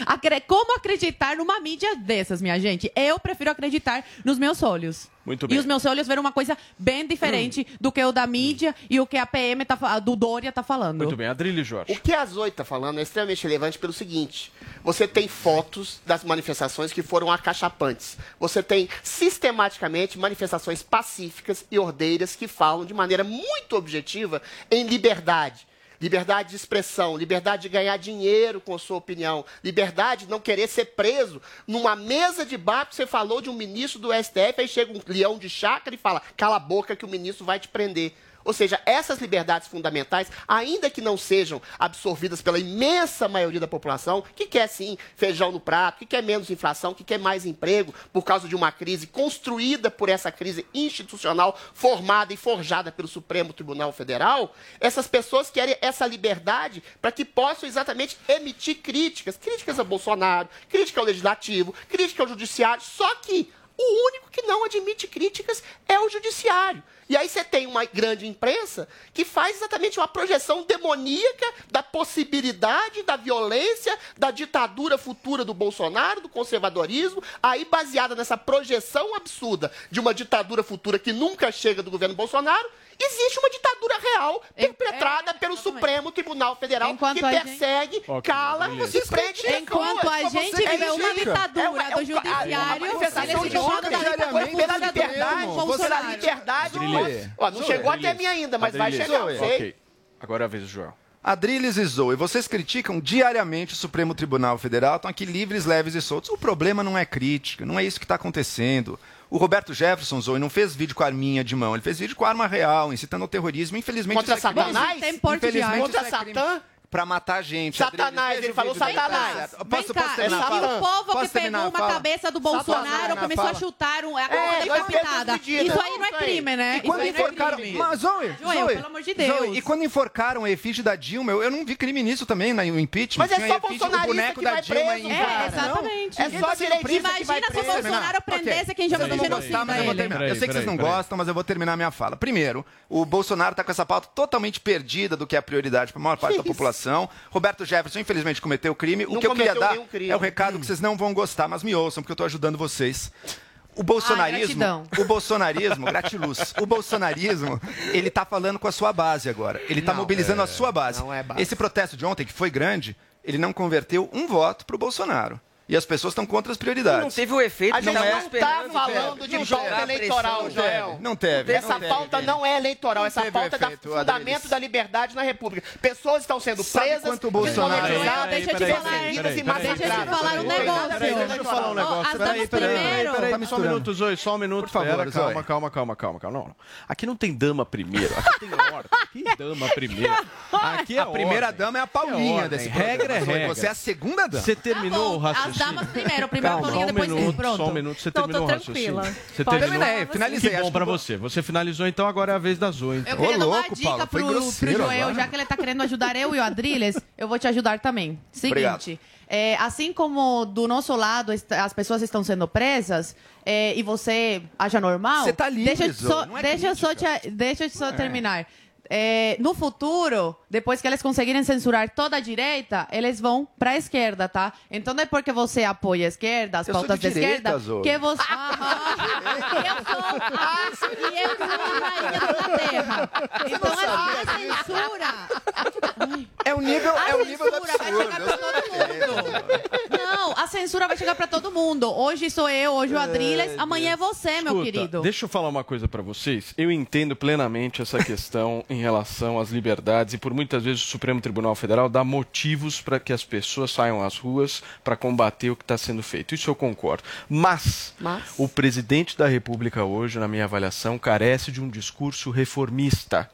Acre- Como acreditar numa mídia dessas, minha gente? Eu prefiro acreditar nos meus olhos. Muito E bem. os meus olhos viram uma coisa bem diferente do que o da mídia e o que a PM tá, do Dória tá falando. Muito bem, Adrilho Jorge. O que a Zoe está falando é extremamente relevante pelo seguinte: você tem fotos das manifestações que foram acachapantes. Você tem sistematicamente manifestações pacíficas e ordeiras que falam de maneira muito objetiva em liberdade. Liberdade de expressão, liberdade de ganhar dinheiro com a sua opinião, liberdade de não querer ser preso. Numa mesa de bar, você falou de um ministro do STF, aí chega um leão de chácara e fala: cala a boca que o ministro vai te prender. Ou seja, essas liberdades fundamentais, ainda que não sejam absorvidas pela imensa maioria da população, que quer sim feijão no prato, que quer menos inflação, que quer mais emprego, por causa de uma crise construída por essa crise institucional, formada e forjada pelo Supremo Tribunal Federal, essas pessoas querem essa liberdade para que possam exatamente emitir críticas, críticas a Bolsonaro, crítica ao Legislativo, crítica ao Judiciário, só que o único que não admite críticas é o judiciário. E aí você tem uma grande imprensa que faz exatamente uma projeção demoníaca da possibilidade da violência, da ditadura futura do Bolsonaro, do conservadorismo, aí baseada nessa projeção absurda de uma ditadura futura que nunca chega do governo Bolsonaro, existe uma ditadura real perpetrada pelo Supremo Tribunal Federal Enquanto que gente- persegue, Ok, cala beleza. e prende Enquanto a gente É vive uma aí. ditadura É uma- é do um- judiciário, a manifestação de ditadura pela do liberdade, pela liberdade. Ó, não chegou até mim ainda, mas vai chegar, sei. Agora é a vez do Joel. Adriles e Zoe, vocês criticam diariamente o Supremo Tribunal Federal, estão aqui livres, leves e soltos. O problema não é crítica, não é isso que está acontecendo. O Roberto Jefferson, Zoe, não fez vídeo com arminha de mão, ele fez vídeo com arma real, incitando ao terrorismo. Infelizmente, Contra isso é. Satanás? Tem porte de Infelizmente. Contra isso é crime. Pra matar gente. Satanás, ele o falou dele. Satanás. Tá Posso, cá, posso terminar e a fala? o povo Posso que terminar pegou a uma cabeça do Bolsonaro, a começou a chutar um, a É, cabeça decapitada. medidos. Isso aí não é crime, né? E quando é enforcaram. crime. Mas, Zoe, pelo amor de Deus. Zoe, e quando enforcaram a efígie da Dilma, eu, eu não vi crime nisso também, no impeachment. Mas é só a o bolsonarista boneco que da vai Dilma preso, É, exatamente. É só direitista que vai Imagina se o. Bolsonaro prendesse quem vão gostar, genocida mas eu vou ele. terminar. Peraí, eu sei que vocês não gostam, mas eu vou terminar minha fala. Primeiro, o Bolsonaro está com essa pauta totalmente perdida do que é a prioridade para a maior parte da população. Roberto Jefferson, infelizmente, cometeu crime. Não o que eu queria dar crime. é o recado que vocês não vão gostar, mas me ouçam, porque eu estou ajudando vocês. O bolsonarismo, gratidão. o bolsonarismo, gratiluz, o bolsonarismo, ele tá falando com a sua base agora. Ele tá Não, mobilizando é, a sua base. não é base. Esse protesto de ontem, que foi grande, ele não converteu um voto pro Bolsonaro. E as pessoas estão com outras prioridades. Não teve o efeito A gente Não é está esperando, falando de teve. eleitoral, Não Joel. teve, não teve, Essa não teve. pauta não é eleitoral, essa teve pauta é da efeito, fundamento da liberdade na República. Pessoas estão sendo Sabe presas, quanto o Bolsonaro- desmonetizadas, Deixa eu te peraí, falar, perseguidas e peraí, peraí, deixa eu te massacradas. falar um negócio. Deixa eu falar um negócio. as Peraí, peraí, só um minuto, Zoe, só um minuto. Por favor, calma, calma, calma, calma, calma. Não, não. Aqui não tem dama primeiro, aqui tem ordem. Aqui dama primeiro. Aqui é a primeira dama é a Paulinha ordem. desse Regra é regra. Você é a segunda dama. Você terminou o Tá As raciocínio? Damas primeiro, primeiro Calma, só um depois minuto, pronto. só um minuto. Você Não, terminou tô o raciocínio? tranquila. Você Pode terminou? Terminei, finalizei. Que Acho bom que pra eu vou- você. Você finalizou, então agora é a vez da Zoe. Então. Eu queria Ô, dar uma louco, dica Paulo, foi pro, pro grosseiro Joel, agora. já que ele tá querendo ajudar eu e o Adriles, eu vou te ajudar também. Seguinte, é, assim como do nosso lado est- as pessoas estão sendo presas é, e você acha normal, Você tá livre, deixa, eu Zoe, só, não é deixa, eu só te, deixa eu só terminar. É, no futuro, depois que eles conseguirem censurar toda a direita, eles vão pra esquerda, tá? Então não é porque você apoia a esquerda, as Eu sou pautas de da direita, esquerda, que você. Eu sou. E eu sou a rainha da Inglaterra. Então a censura. É o nível, A é o nível do censura vai chegar pra absurdo. todo mundo. Não, a censura vai chegar pra todo mundo. Hoje sou eu, hoje o Adriles, amanhã é você, meu Escuta, querido. Deixa eu falar uma coisa pra vocês. Eu entendo plenamente essa questão em relação às liberdades e por muitas vezes o Supremo Tribunal Federal dá motivos para que as pessoas saiam às ruas para combater o que está sendo feito. Isso eu concordo. Mas, Mas? o presidente da República hoje, na minha avaliação, carece de um discurso reformista.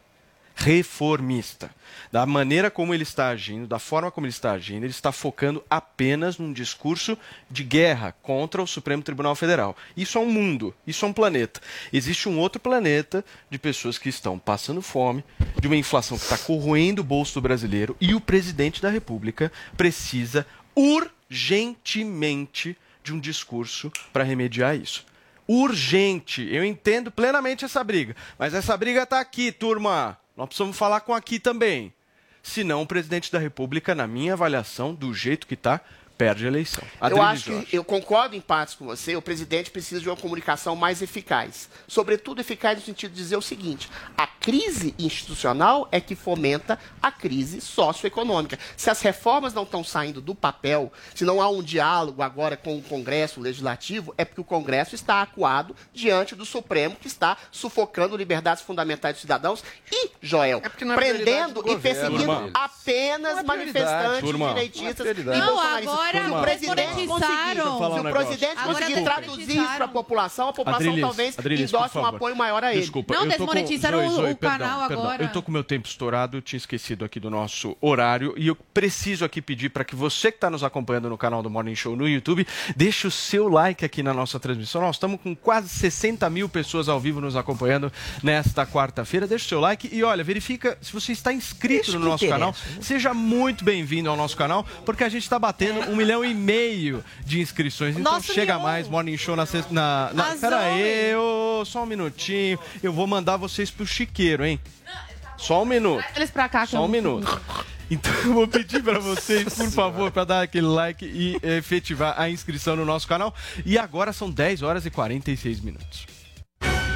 Reformista. Da maneira como ele está agindo, da forma como ele está agindo, ele está focando apenas num discurso de guerra contra o Supremo Tribunal Federal. Isso é um mundo, isso é um planeta. Existe um outro planeta de pessoas que estão passando fome, de uma inflação que está corroendo o bolso do brasileiro, e o presidente da República precisa urgentemente de um discurso para remediar isso. Urgente. Eu entendo plenamente essa briga. Mas essa briga está aqui, turma. Nós precisamos falar com aqui também. Senão, o presidente da República, na minha avaliação, do jeito que está, perde a eleição. Eu Adriles acho Jorge. que eu concordo em partes com você. O presidente precisa de uma comunicação mais eficaz. Sobretudo eficaz no sentido de dizer o seguinte: a crise institucional é que fomenta a crise socioeconômica. Se as reformas não estão saindo do papel, se não há um diálogo agora com o Congresso Legislativo, é porque o Congresso está acuado diante do Supremo que está sufocando liberdades fundamentais dos cidadãos e, Joel, É é prendendo do e perseguindo apenas é manifestantes turma. direitistas Não é e bolsonaristas. Agora Se o presidente conseguir, um se o presidente conseguir traduzir isso para a população, a população Adriles, talvez Adriles, por endosse um apoio maior a ele. Desculpa, Não, com- desmonetizaram Zoe, o- Zoe, o perdão, canal perdão. agora. Eu tô com o meu tempo estourado, eu tinha esquecido aqui do nosso horário e eu preciso aqui pedir para que você que está nos acompanhando no canal do Morning Show no YouTube, deixe o seu like aqui na nossa transmissão. Nós estamos com quase 60 mil pessoas ao vivo nos acompanhando nesta quarta-feira. Deixe o seu like e olha, verifica se você está inscrito Isso no nosso interessa, canal. Seja muito bem-vindo ao nosso canal, porque a gente está batendo um milhão e meio de inscrições. Então Nosso chega milhão. mais Morning Show na sexta. Na, na, pera aí, ô, só um minutinho. Eu vou mandar vocês pro chiqueiro, hein? Só um minuto. Eles pra cá. Só um minuto. Então eu vou pedir para vocês, por favor, para dar aquele like e efetivar a inscrição no nosso canal. E agora são 10 horas e 46 minutos.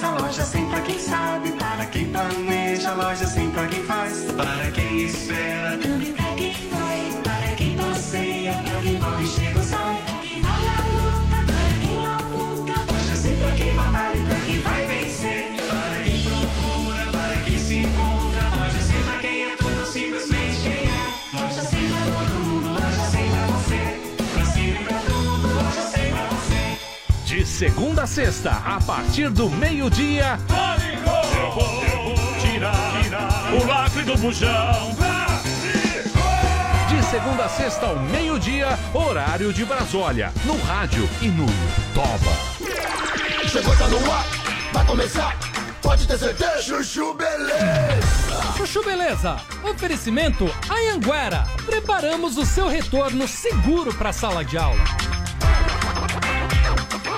pensa, loja sem pra quem sabe, para quem planeja, loja sem pra quem faz, para quem espera, segunda a sexta, a partir do meio-dia. Tirar o lacre do bujão. De segunda a sexta ao meio-dia, horário de Brasólia. No rádio e no Toba. Chegou, tá no ar, vai começar, pode ter certeza. Chuchu Beleza. Chuchu Beleza, oferecimento Anhanguera. Preparamos o seu retorno seguro para a sala de aula.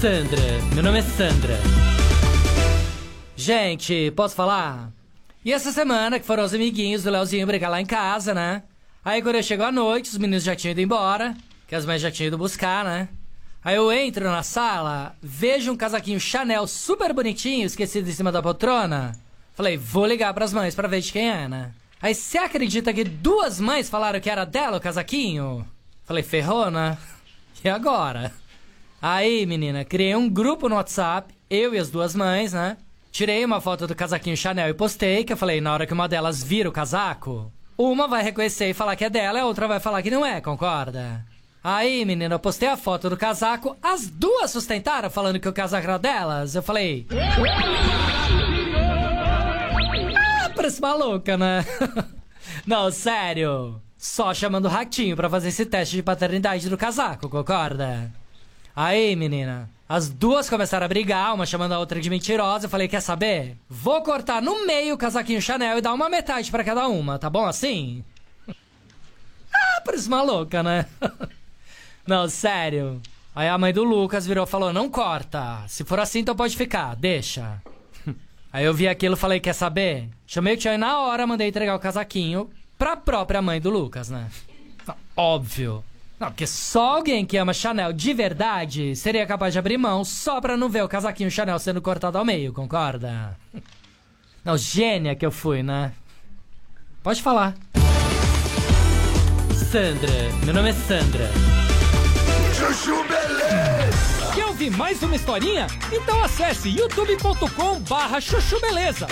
Sandra, meu nome é Sandra. Gente, posso falar? E essa semana que foram os amiguinhos do Leozinho brigar lá em casa, né? Aí quando eu chego à noite, os meninos já tinham ido embora, que as mães já tinham ido buscar, né? Aí eu entro na sala, vejo um casaquinho Chanel super bonitinho, esquecido em cima da poltrona. Falei, vou ligar pras mães pra ver de quem é, né? Aí você acredita que duas mães falaram que era dela o casaquinho? Falei, ferrou, né? E agora? Aí, menina, criei um grupo no WhatsApp, eu e as duas mães, né? Tirei uma foto do casaquinho Chanel e postei, que eu falei, na hora que uma delas vira o casaco, uma vai reconhecer e falar que é dela, a outra vai falar que não é, concorda? Aí, menina, eu postei a foto do casaco, as duas sustentaram falando que o casaco era delas. Eu falei. Ah, parece maluca, né? Não, sério. Só chamando o ratinho pra fazer esse teste de paternidade do casaco, concorda? Aí, menina, as duas começaram a brigar, uma chamando a outra de mentirosa. Eu falei, quer saber? Vou cortar no meio o casaquinho Chanel e dar uma metade pra cada uma, tá bom assim? Ah, parece maluca, né? Não, sério. Aí a mãe do Lucas virou e falou: Não corta. Se for assim, então pode ficar, deixa. Aí eu vi aquilo e falei: Quer saber? Chamei o tio na hora mandei entregar o casaquinho pra própria mãe do Lucas, né? Óbvio. Não, porque só alguém que ama Chanel de verdade seria capaz de abrir mão só pra não ver o casaquinho Chanel sendo cortado ao meio, concorda? Não, gênia que eu fui, né? Pode falar. Sandra, meu nome é Sandra. Chuchu Beleza! Quer ouvir mais uma historinha? Então acesse youtube.com barra chuchu beleza.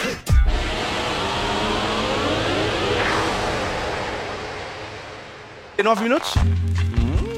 Tem nove minutos?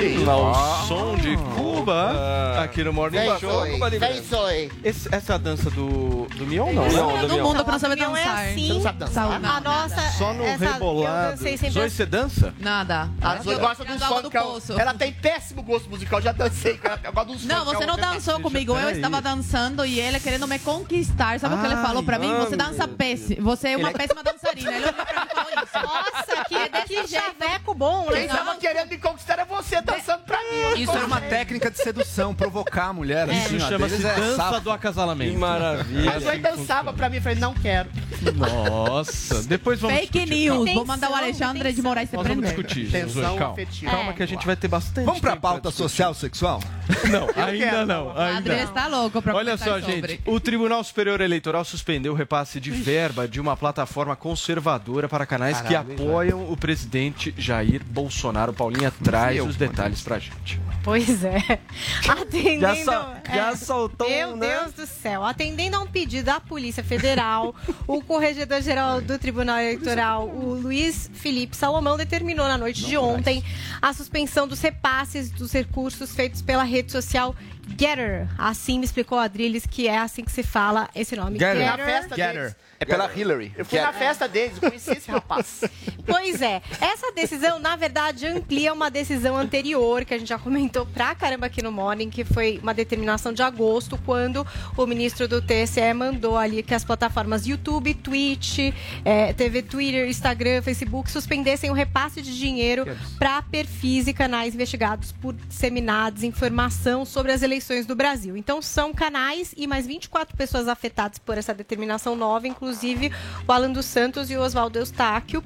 Hum, ao som de Cuba aqui no Morning Vem, Show. Cuba Libre. Vem, Zoe. Esse- essa é a dança do, do Mion, não? Essa Não, é do do mundo pra não saber Não é dançar. assim. Você não sabe dançar? Saúde. A nossa. Só no essa- Eu rebolado. dancei Zoe, você dança? Nada. A Zoe gosta de um Eu dava do poço. Ela tem péssimo gosto musical, já dancei ela. Eu gosto de uns Não, funkão, você não né? dançou comigo. Eu peraí. estava dançando e ele querendo me conquistar. Sabe o que ele Ai, falou pra mim? Você dança péssimo. Você é uma é- péssima dançarina. Ele olhou pra mim e falou isso. Nossa, que, É desse que chaveco bom, Quem né? tava querendo me conquistar é você dançando pra mim. Isso era uma conquistei. técnica de sedução, provocar a mulher. assim, Isso chama-se é dança do acasalamento. Que maravilha. A Zoe dançava pra mim, eu falei, não quero. Nossa, depois vamos Fake discutir. news. Calma. Vou mandar o Alexandre de Moraes se Nós vamos prender. discutir, Tensão Zoe, calma. afetiva. Calma que a gente vai ter bastante Vamos pra tempo pauta discutir. social sexual? Não, ainda quero. não. O Ainda está louco pra Olha só, sobre. gente. O Tribunal Superior Eleitoral suspendeu o repasse de verba de uma plataforma conservadora para canais que Caralho, hein, apoiam o presidente Jair Bolsonaro. Paulinha traz eu, os detalhes pra gente. Pois é. Atendendo. Já sol- já é. soltou Meu né? Deus do céu. Atendendo a um pedido da Polícia Federal, o Corregedor-Geral do Tribunal Eleitoral, o Luiz Felipe Salomão, determinou na noite de ontem a suspensão dos repasses dos recursos feitos pela rede social Getter. Assim me explicou a Adriles que é assim que se fala esse nome. Getter. Na festa Getter. deles. É pela Hillary. Eu fui na festa deles, conheci esse rapaz. Pois é, essa decisão, na verdade, amplia uma decisão anterior, que a gente já comentou pra caramba aqui no Morning, que foi uma determinação de agosto, quando o ministro do TSE mandou ali que as plataformas YouTube, Twitch, eh, TV Twitter, Instagram, Facebook suspendessem o repasse de dinheiro para perfis e canais investigados por disseminar desinformação sobre as eleições do Brasil. Então, são canais e mais 24 pessoas afetadas por essa determinação nova, inclusive o Alan dos Santos e o Oswaldo Eustáquio.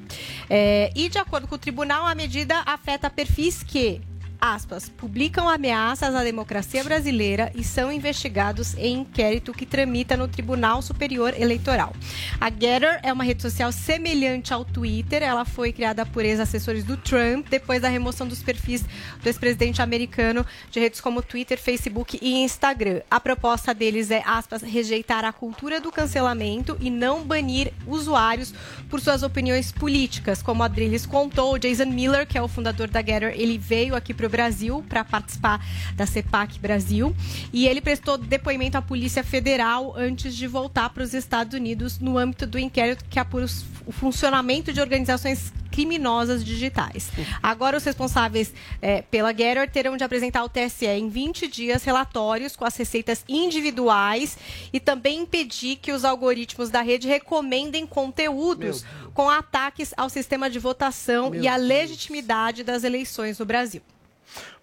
É, e, de acordo com o tribunal, a medida afeta perfis que aspas, publicam ameaças à democracia brasileira e são investigados em inquérito que tramita no Tribunal Superior Eleitoral. A Getter é uma rede social semelhante ao Twitter. Ela foi criada por ex-assessores do Trump depois da remoção dos perfis do ex-presidente americano de redes como Twitter, Facebook e Instagram. A proposta deles é, aspas, rejeitar a cultura do cancelamento e não banir usuários por suas opiniões políticas. Como a Adriles contou, Jason Miller, que é o fundador da Getter, ele veio aqui para Brasil para participar da CEPAC Brasil e ele prestou depoimento à Polícia Federal antes de voltar para os Estados Unidos no âmbito do inquérito que apura o funcionamento de organizações criminosas digitais. Agora, os responsáveis eh, pela Getter terão de apresentar ao TSE em 20 dias relatórios com as receitas individuais e também impedir que os algoritmos da rede recomendem conteúdos com ataques ao sistema de votação e à legitimidade das eleições no Brasil.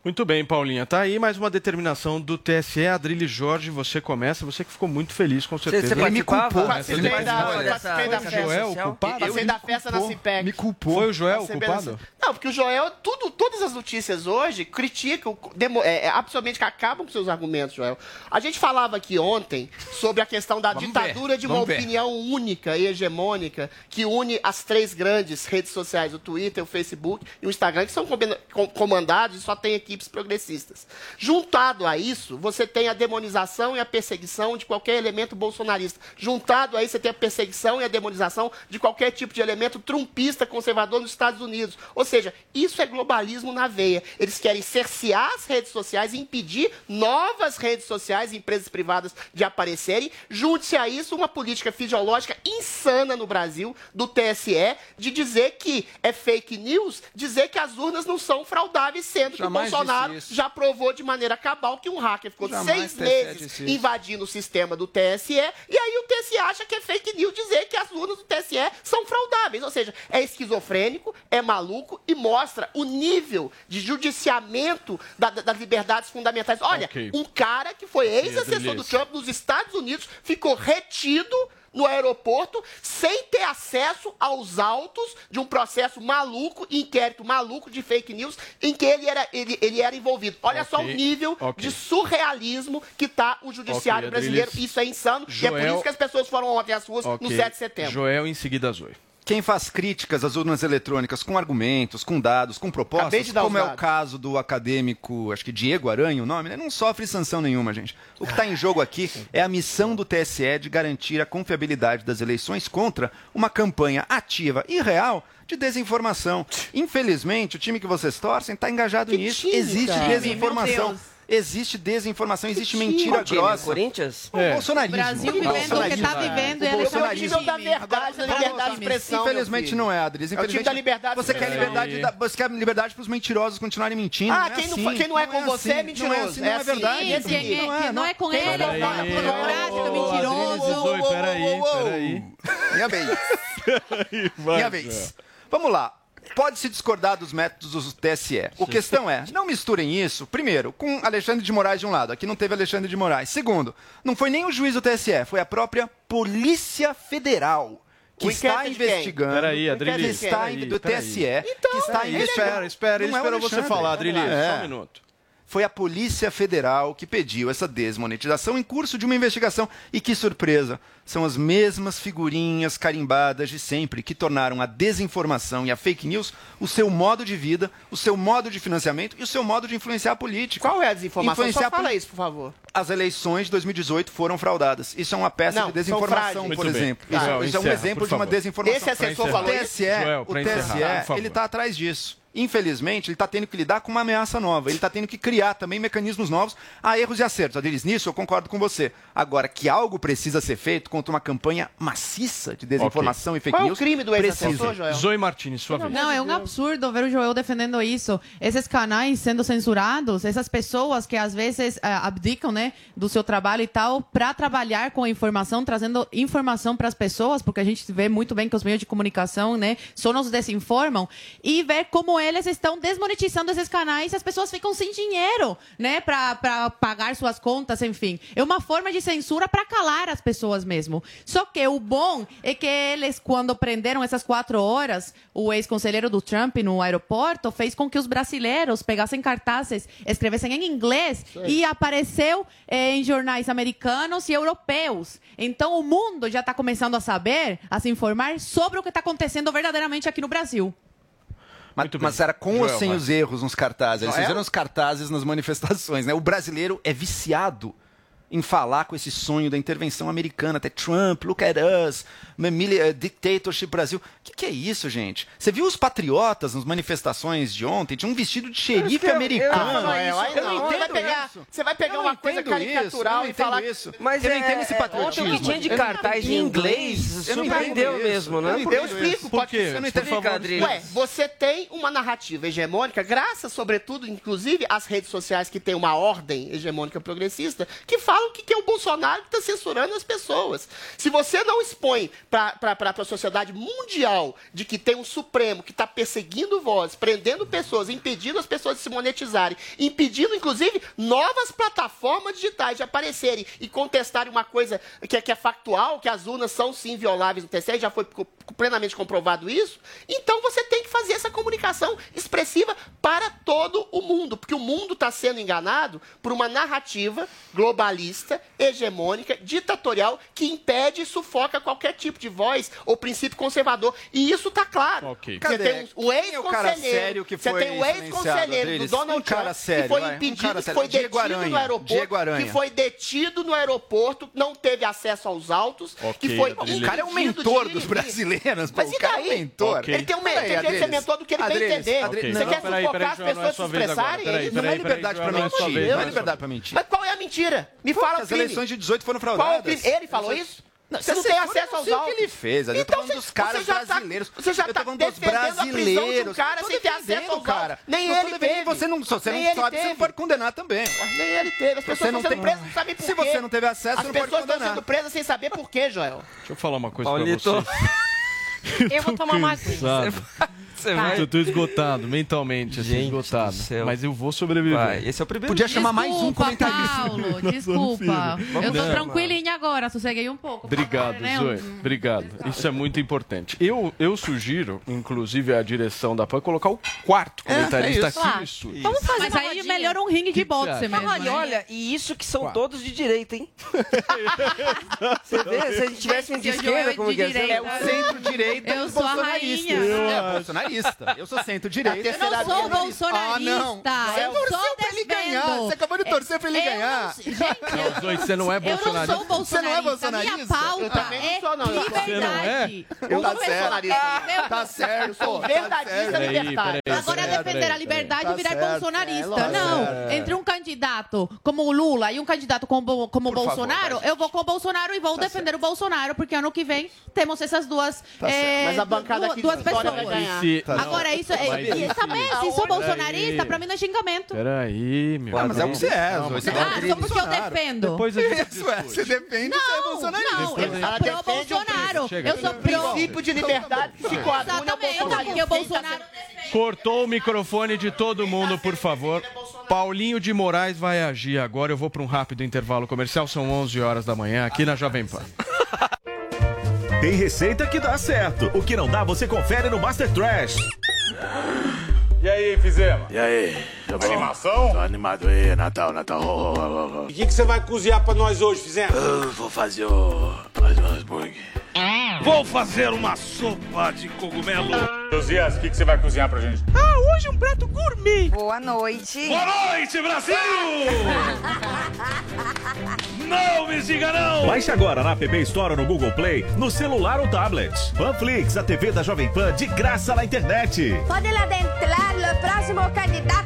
Muito bem, Paulinha. Tá aí mais uma determinação do TSE. Adrilho Jorge, você começa. Você que ficou muito feliz, com certeza. você? Participei da, participei da Foi o festa. Joel o culpado? Participei da festa na CIPEC. Me culpou. Foi o Joel o Participei culpado? Não, porque o Joel, tudo, todas as notícias hoje criticam, demo, é, é, absolutamente que acabam com seus argumentos, Joel. A gente falava aqui ontem sobre a questão da Vamos ditadura ver, de uma vamos ver. opinião única e hegemônica que une as três grandes redes sociais, o Twitter, o Facebook e o Instagram, que são comandados e só tem equipes progressistas. Juntado a isso, você tem a demonização e a perseguição de qualquer elemento bolsonarista. Juntado a isso, você tem a perseguição e a demonização de qualquer tipo de elemento trumpista conservador nos Estados Unidos. Ou seja, isso é globalismo na veia. Eles querem cercear as redes sociais e impedir novas redes sociais e empresas privadas de aparecerem. Junte-se a isso uma política fisiológica insana no Brasil, do TSE, de dizer que é fake news, dizer que as urnas não são fraudáveis, sendo Jamais que o Bolsonaro isso. já provou de maneira cabal que um hacker ficou Jamais seis meses invadindo o sistema do TSE, e aí o TSE acha que é fake news dizer que as urnas do TSE são fraudáveis. Ou seja, é esquizofrênico, é maluco e mostra o nível de judiciamento da- da- das liberdades fundamentais. Olha, Ok. um cara que foi ex-assessor do. Trump nos Estados Unidos ficou retido no aeroporto sem ter acesso aos autos de um processo maluco, inquérito maluco de fake news em que ele era, ele, ele era envolvido. Olha só o nível ok. de surrealismo que está o judiciário Ok, brasileiro. Isso é insano e é por Joel- isso que as pessoas foram ontem às ruas no Ok. 7 de setembro. Joel, em seguida, Zoe. Quem faz críticas às urnas eletrônicas com argumentos, com dados, com propostas, de dar como é o caso do acadêmico, acho que Diego Aranha, o nome, né? não sofre sanção nenhuma, gente. O que está em jogo aqui é a missão do TSE de garantir a confiabilidade das eleições contra uma campanha ativa e real de desinformação. Infelizmente, o time que vocês torcem está engajado nisso. time, Existe cara? desinformação. Existe desinformação, existe mentira time? grossa. Corinthians? O bolsonarismo. Brasil vivendo o que tá vivendo e o é bolsonarismo. da verdade, da liberdade de expressão. Infelizmente não é, Adris. É o time Infelizmente, da liberdade de você quer liberdade, da, você quer liberdade para os mentirosos continuarem mentindo. Ah, não é quem não assim. fa- quem não é com você é assim, mentiroso. Não é, assim, É não é assim. verdade. Sim, sim, quem- não é com Quem ele, não é é com- com- burocrático, mentiroso. Peraí, peraí. Minha vez. Minha vez. Vamos lá. Pode-se discordar dos métodos do TSE. O questão é, não misturem isso, primeiro, com Alexandre de Moraes de um lado. Aqui não teve Alexandre de Moraes. Segundo, não foi nem o juiz do TSE, foi a própria Polícia Federal. Que O está investigando. Peraí, que Adriles, está peraí, do peraí. TSE. que Então, está Peraí, investigando. espera, espera, ele é o esperou você falar, Adriles. É. Só um minuto. Foi a Polícia Federal que pediu essa desmonetização em curso de uma investigação. E que surpresa! São as mesmas figurinhas carimbadas de sempre que tornaram a desinformação e a fake news o seu modo de vida, o seu modo de financiamento e o seu modo de influenciar a política. Qual é a desinformação? Influenciar Só fala isso, por favor. As eleições de 2018 foram fraudadas. Isso é uma peça Não, de são desinformação, por bem. exemplo. Joel, Isso, isso é um encerra, exemplo de uma favor. desinformação. Esse assessor O falou isso? TSE, Joel, o TSE encerrar, ele está atrás disso. Infelizmente, ele está tendo que lidar com uma ameaça nova. Ele está tendo que criar também mecanismos novos. Há erros e acertos. Adelis, nisso eu concordo com você. Agora, que algo precisa ser feito contra uma campanha maciça de desinformação e fake Qual é o news. crime do ex-assessor, Joel? Zoe Martins, sua vez. Não, é um absurdo ver o Joel defendendo isso. Esses canais sendo censurados, essas pessoas que às vezes eh, abdicam, né, do seu trabalho e tal, para trabalhar com a informação, trazendo informação para as pessoas, porque a gente vê muito bem que os meios de comunicação, né, só nos desinformam, e ver como eles estão desmonetizando esses canais e as pessoas ficam sem dinheiro, né, pra pagar suas contas, enfim. É uma forma de censura para calar as pessoas mesmo. Só que o bom é que eles, quando prenderam essas quatro horas, o ex-conselheiro do Trump no aeroporto fez com que os brasileiros pegassem cartazes, escrevessem em inglês e apareceu eh, em jornais americanos e europeus. Então o mundo já está começando a saber, a se informar sobre o que está acontecendo verdadeiramente aqui no Brasil. Mas, mas era com ou Joel, sem vai. os erros nos cartazes? Eles Joel? fizeram os cartazes nas manifestações, né? O brasileiro é viciado em falar com esse sonho da intervenção americana, até Trump, look at us, eh, dictatorship Brasil. O que, que é isso, gente? Você viu os patriotas nas manifestações de ontem? Tinha um vestido de xerife americano. Ah, Noel, aí Eu não. não Você vai entendo pegar, isso. você vai pegar Eu não uma coisa isso, caricatural eu não e falar isso. Mas eu não é- entendo esse é- patriotismo. ontem o que tinha de Eu não cartaz em inglês isso. Eu não surpreendeu entendo mesmo, isso. né? Eu não isso. explico, Por pode quê? ser. Eu não Adriles. Ué, você tem uma narrativa hegemônica, graças, sobretudo, inclusive, às redes sociais que tem uma ordem hegemônica progressista, que falam que, que é o Bolsonaro que está censurando as pessoas. Se você não expõe para a sociedade mundial de que tem um Supremo que está perseguindo vozes, prendendo pessoas, impedindo as pessoas de se monetizarem, impedindo, inclusive, novas plataformas digitais de aparecerem e contestarem uma coisa que é, que é factual, que as urnas são sim violáveis no TSE, já foi plenamente comprovado isso, então você tem que fazer essa comunicação expressiva para todo o mundo, porque o mundo está sendo enganado por uma narrativa globalista, hegemônica, ditatorial, que impede e sufoca qualquer tipo de voz ou princípio conservador. E isso está claro. Ok. Você tem um é o cara ex-conselheiro, você tem um silenciado, ex-conselheiro do? Donald Um cara Trump sério, que foi vai. Um impedido, cara que foi Diego detido Aranha. no aeroporto, que foi detido no aeroporto, não teve acesso aos autos, Ok, que foi Adriles. impedido O cara é um mentor dos brasileiros, pô, Mas o e é um daí? mentor. Ele tem um mentor, tem que ser mentor do que ele bem Adriles, entender. Adriles, Você não, quer peraí, sufocar peraí, as é pessoas se expressarem? É não é liberdade é mentir. Não é liberdade pra mentir. Mas qual é a mentira? Me fala que o as eleições de 18 foram é fraudadas. Ele falou Eu só- isso? Você não tem acesso não aos o que autos? ele fez. ali. Eu tô Então falando você- dos caras você já tá- brasileiros. você já tô tá falando dos defendendo a prisão de um brasileiros. cara tô sem ter acesso aos cara. autos. Nem tô ele teve. Você não, se você Nem não sabe, você não teve. pode condenar também. Nem ele teve. As Você pessoas não estão sendo tem- presas, não sabem por Se quê. você não teve acesso, As você não pode pessoas estão condenar. sendo presas sem saber por quê, Joel. Deixa eu falar uma coisa Paulito. pra você. Eu vou tomar uma vai- Eu tô esgotado mentalmente, assim, Gente esgotado. do céu. Mas eu vou sobreviver. Vai, esse é o primeiro Podia dia. chamar mais um Desculpa, comentarista. Paulo, desculpa. Eu tô Não. tranquilinha agora, sosseguei um pouco. Obrigado, né? Zoe. Obrigado. Isso é muito importante. Eu, eu sugiro, inclusive, a direção da PAN colocar o quarto comentarista é aqui isso. no estúdio. Vamos fazer Mas uma aí rodinha. melhor um ringue de boxe mesmo. Olha, né? olha, e isso que são todos de direita, hein? Você vê, se a gente tivesse um de esquerda, é como que direita. É o centro-direita Eu sou a rainha. É, bolsonarista. Eu sou centro-direita. Eu não sou bolsonarista. Ah, não. Você eu torceu sou pra ele ganhar. Você acabou de torcer pra ele Eu ganhar. não- Gente, eu, Zoe, você não é eu não bolsonarista. sou bolsonarista. Você não é Minha bolsonarista? pauta Eu também não é sou, não. liberdade. Você não é? Eu Tá sou certo. bolsonarista. Meu- Tá certo, Eu sou tá libertário. peraí. Agora Peraí, defender a liberdade Tá e virar certo. bolsonarista. É, não. Entre um candidato como o Lula e um candidato como, como o Por favor, Bolsonaro, eu vou com o Bolsonaro e vou defender o Bolsonaro, porque ano que vem temos essas duas, Tá é, Mas a bancada duas, aqui duas pessoas. vai ganhar. Não, Agora, isso é. mas e se- também, se sou bolsonarista, pra mim não é xingamento. Peraí, meu. Ah, mas é o que você é, Zoe. Você Ah, só porque eu defendo. Depois a gente Isso é, você defende, você é Não, bolsonarista. não, eu sou pró-Bolsonaro. Eu sou pró. princípio de liberdade que se coaduna ao Exatamente, bolsonarismo. porque o Bolsonaro Cortou o microfone de todo mundo, por favor. Paulinho de Moraes vai agir agora. Eu vou para um rápido intervalo comercial. São 11 horas da manhã aqui na Jovem Pan. Tem receita que dá certo. O que não dá, você confere no Master Trash. E aí, fizemos? E aí, tá bom? Animação? Tô animado aí, Natal, Natal. Oh, oh, oh, oh. E o que, que você vai cozinhar pra nós hoje, fizemos? Eu vou fazer o... mais um hambúrguer. Vou fazer uma sopa de cogumelo. Josias, o que, que você vai cozinhar pra gente? Ah, hoje um prato gourmet. Boa noite. Boa noite, Brasil! não me diga não! Baixe agora na App Store ou no Google Play, no celular ou tablet. Panflix, a TV da Jovem Pan, de graça na internet. Pode adentrar o próximo candidato.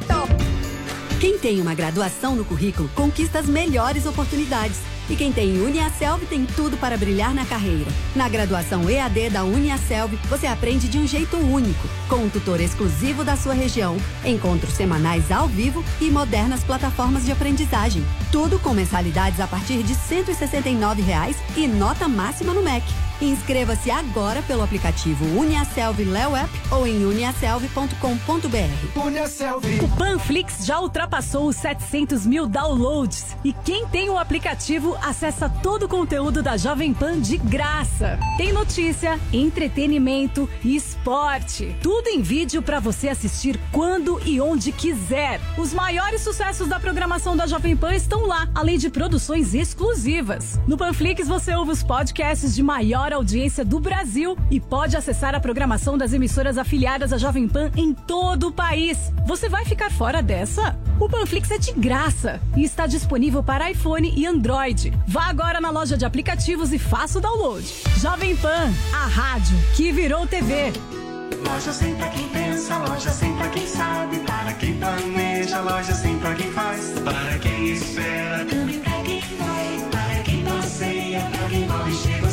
Quem tem uma graduação no currículo conquista as melhores oportunidades. E quem tem Uniaselv tem tudo para brilhar na carreira. Na graduação EAD da Uniaselv, você aprende de um jeito único, com um tutor exclusivo da sua região, encontros semanais ao vivo e modernas plataformas de aprendizagem. Tudo com mensalidades a partir de 169 reais e nota máxima no MEC. Inscreva-se agora pelo aplicativo Uniaselv Leo App ou em uniaselv.com.br. O Panflix já ultrapassou os 700 mil downloads e quem tem o aplicativo acessa todo o conteúdo da Jovem Pan de graça. Tem notícia, entretenimento e esporte. Tudo em vídeo para você assistir quando e onde quiser. Os maiores sucessos da programação da Jovem Pan estão lá, além de produções exclusivas. No Panflix você ouve os podcasts de maior audiência do Brasil e pode acessar a programação das emissoras afiliadas à Jovem Pan em todo o país. Você vai ficar fora dessa? O Panflix é de graça e está disponível para iPhone e Android. Vá agora na loja de aplicativos e faça o download. Jovem Pan, a rádio que virou TV. Loja sem pra quem pensa, loja sem pra quem sabe, para quem planeja, loja sem pra quem faz, para quem espera, também pra quem vai, para quem passeia, pra quem corre, chega ou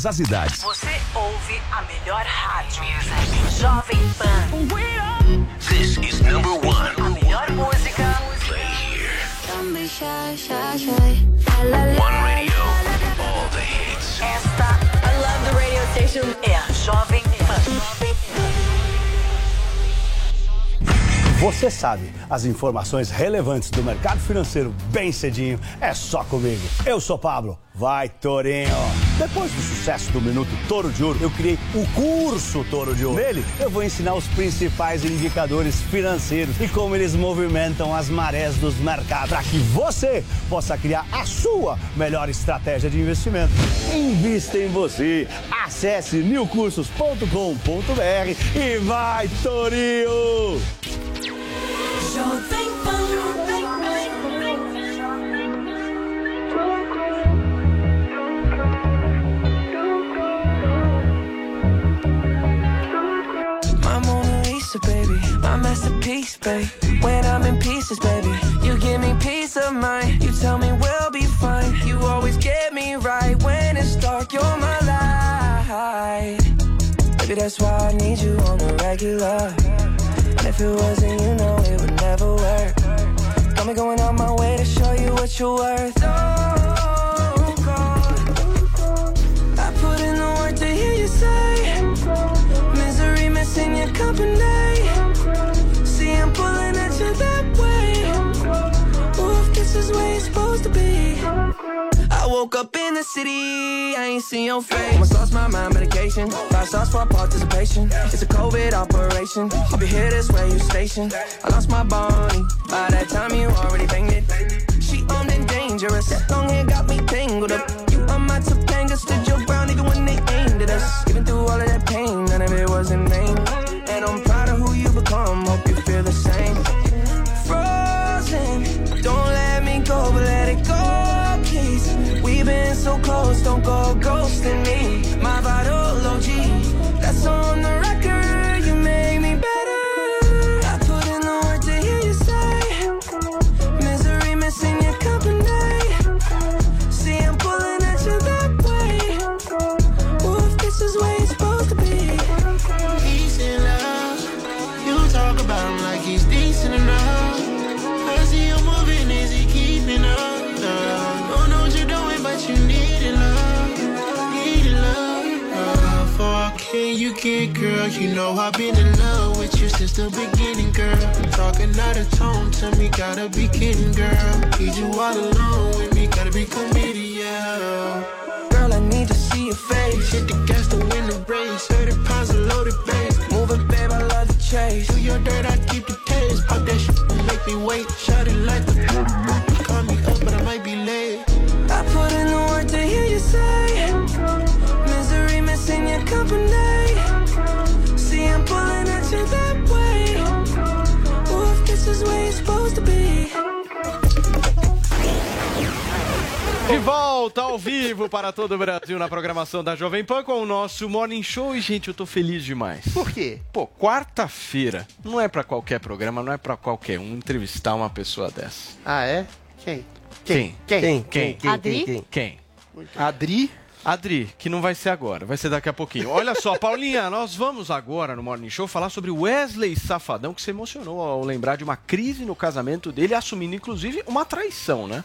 as idades. Você ouve a melhor rádio. Jovem Pan. This is number one. A melhor música. One radio, all the hits. Esta, I love the radio station, é a Jovem Pan. Você sabe, as informações relevantes do mercado financeiro bem cedinho é só comigo. Eu sou Pablo. Vai, Torinho! Depois do sucesso do Minuto Toro de Ouro, eu criei o curso Toro de Ouro. Nele, eu vou ensinar os principais indicadores financeiros e como eles movimentam as marés dos mercados para que você possa criar a sua melhor estratégia de investimento. Invista em você. Acesse newcursos.com.br e vai, Torinho! Jovem my masterpiece, babe. When I'm in pieces, baby, you give me peace of mind. You tell me we'll be fine. You always get me right when it's dark. You're my light. Maybe that's why I need you on the regular. And if it wasn't, you know it would never work. Got me going on my way to show you what you're worth. Oh, God. I put in the work to hear you say Misery missing your company woke up in the city, I ain't seen your face. Almost lost my mind, medication. Five stars for participation. It's a COVID operation. I'll be here this way, you stationed I lost my Bonnie. By that time you already banged it. She armed and dangerous. Long hair got me tangled up. You are my Topanga Stood your ground even when they aimed at us. Even through all of that pain, none of it was in vain so close, don't go ghosting me get, girl. You know I've been in love with you since the beginning, girl. Talking out of tone to me, gotta be kidding, girl. Need you all alone with me, gotta be committed, yeah. Girl, I need to see your face. Hit the gas to win the race. 30 pounds of loaded bass. Moving, babe, I love the chase. Do your dirt, I keep the taste. Pop that shit make me wait. Shut it like the De volta ao vivo para todo o Brasil na programação da Jovem Pan com o nosso Morning Show. E, gente, eu tô feliz demais. Por quê? Pô, quarta-feira não é pra qualquer programa, não é pra qualquer um entrevistar uma pessoa dessa. Ah, é? Quem? Quem? Quem? Quem? Quem? Adri? Quem? Quem? Adri? Adri, que não vai ser agora, vai ser daqui a pouquinho. Olha só, Paulinha, nós vamos agora no Morning Show falar sobre Wesley Safadão, que se emocionou ao lembrar de uma crise no casamento dele, assumindo inclusive uma traição, né?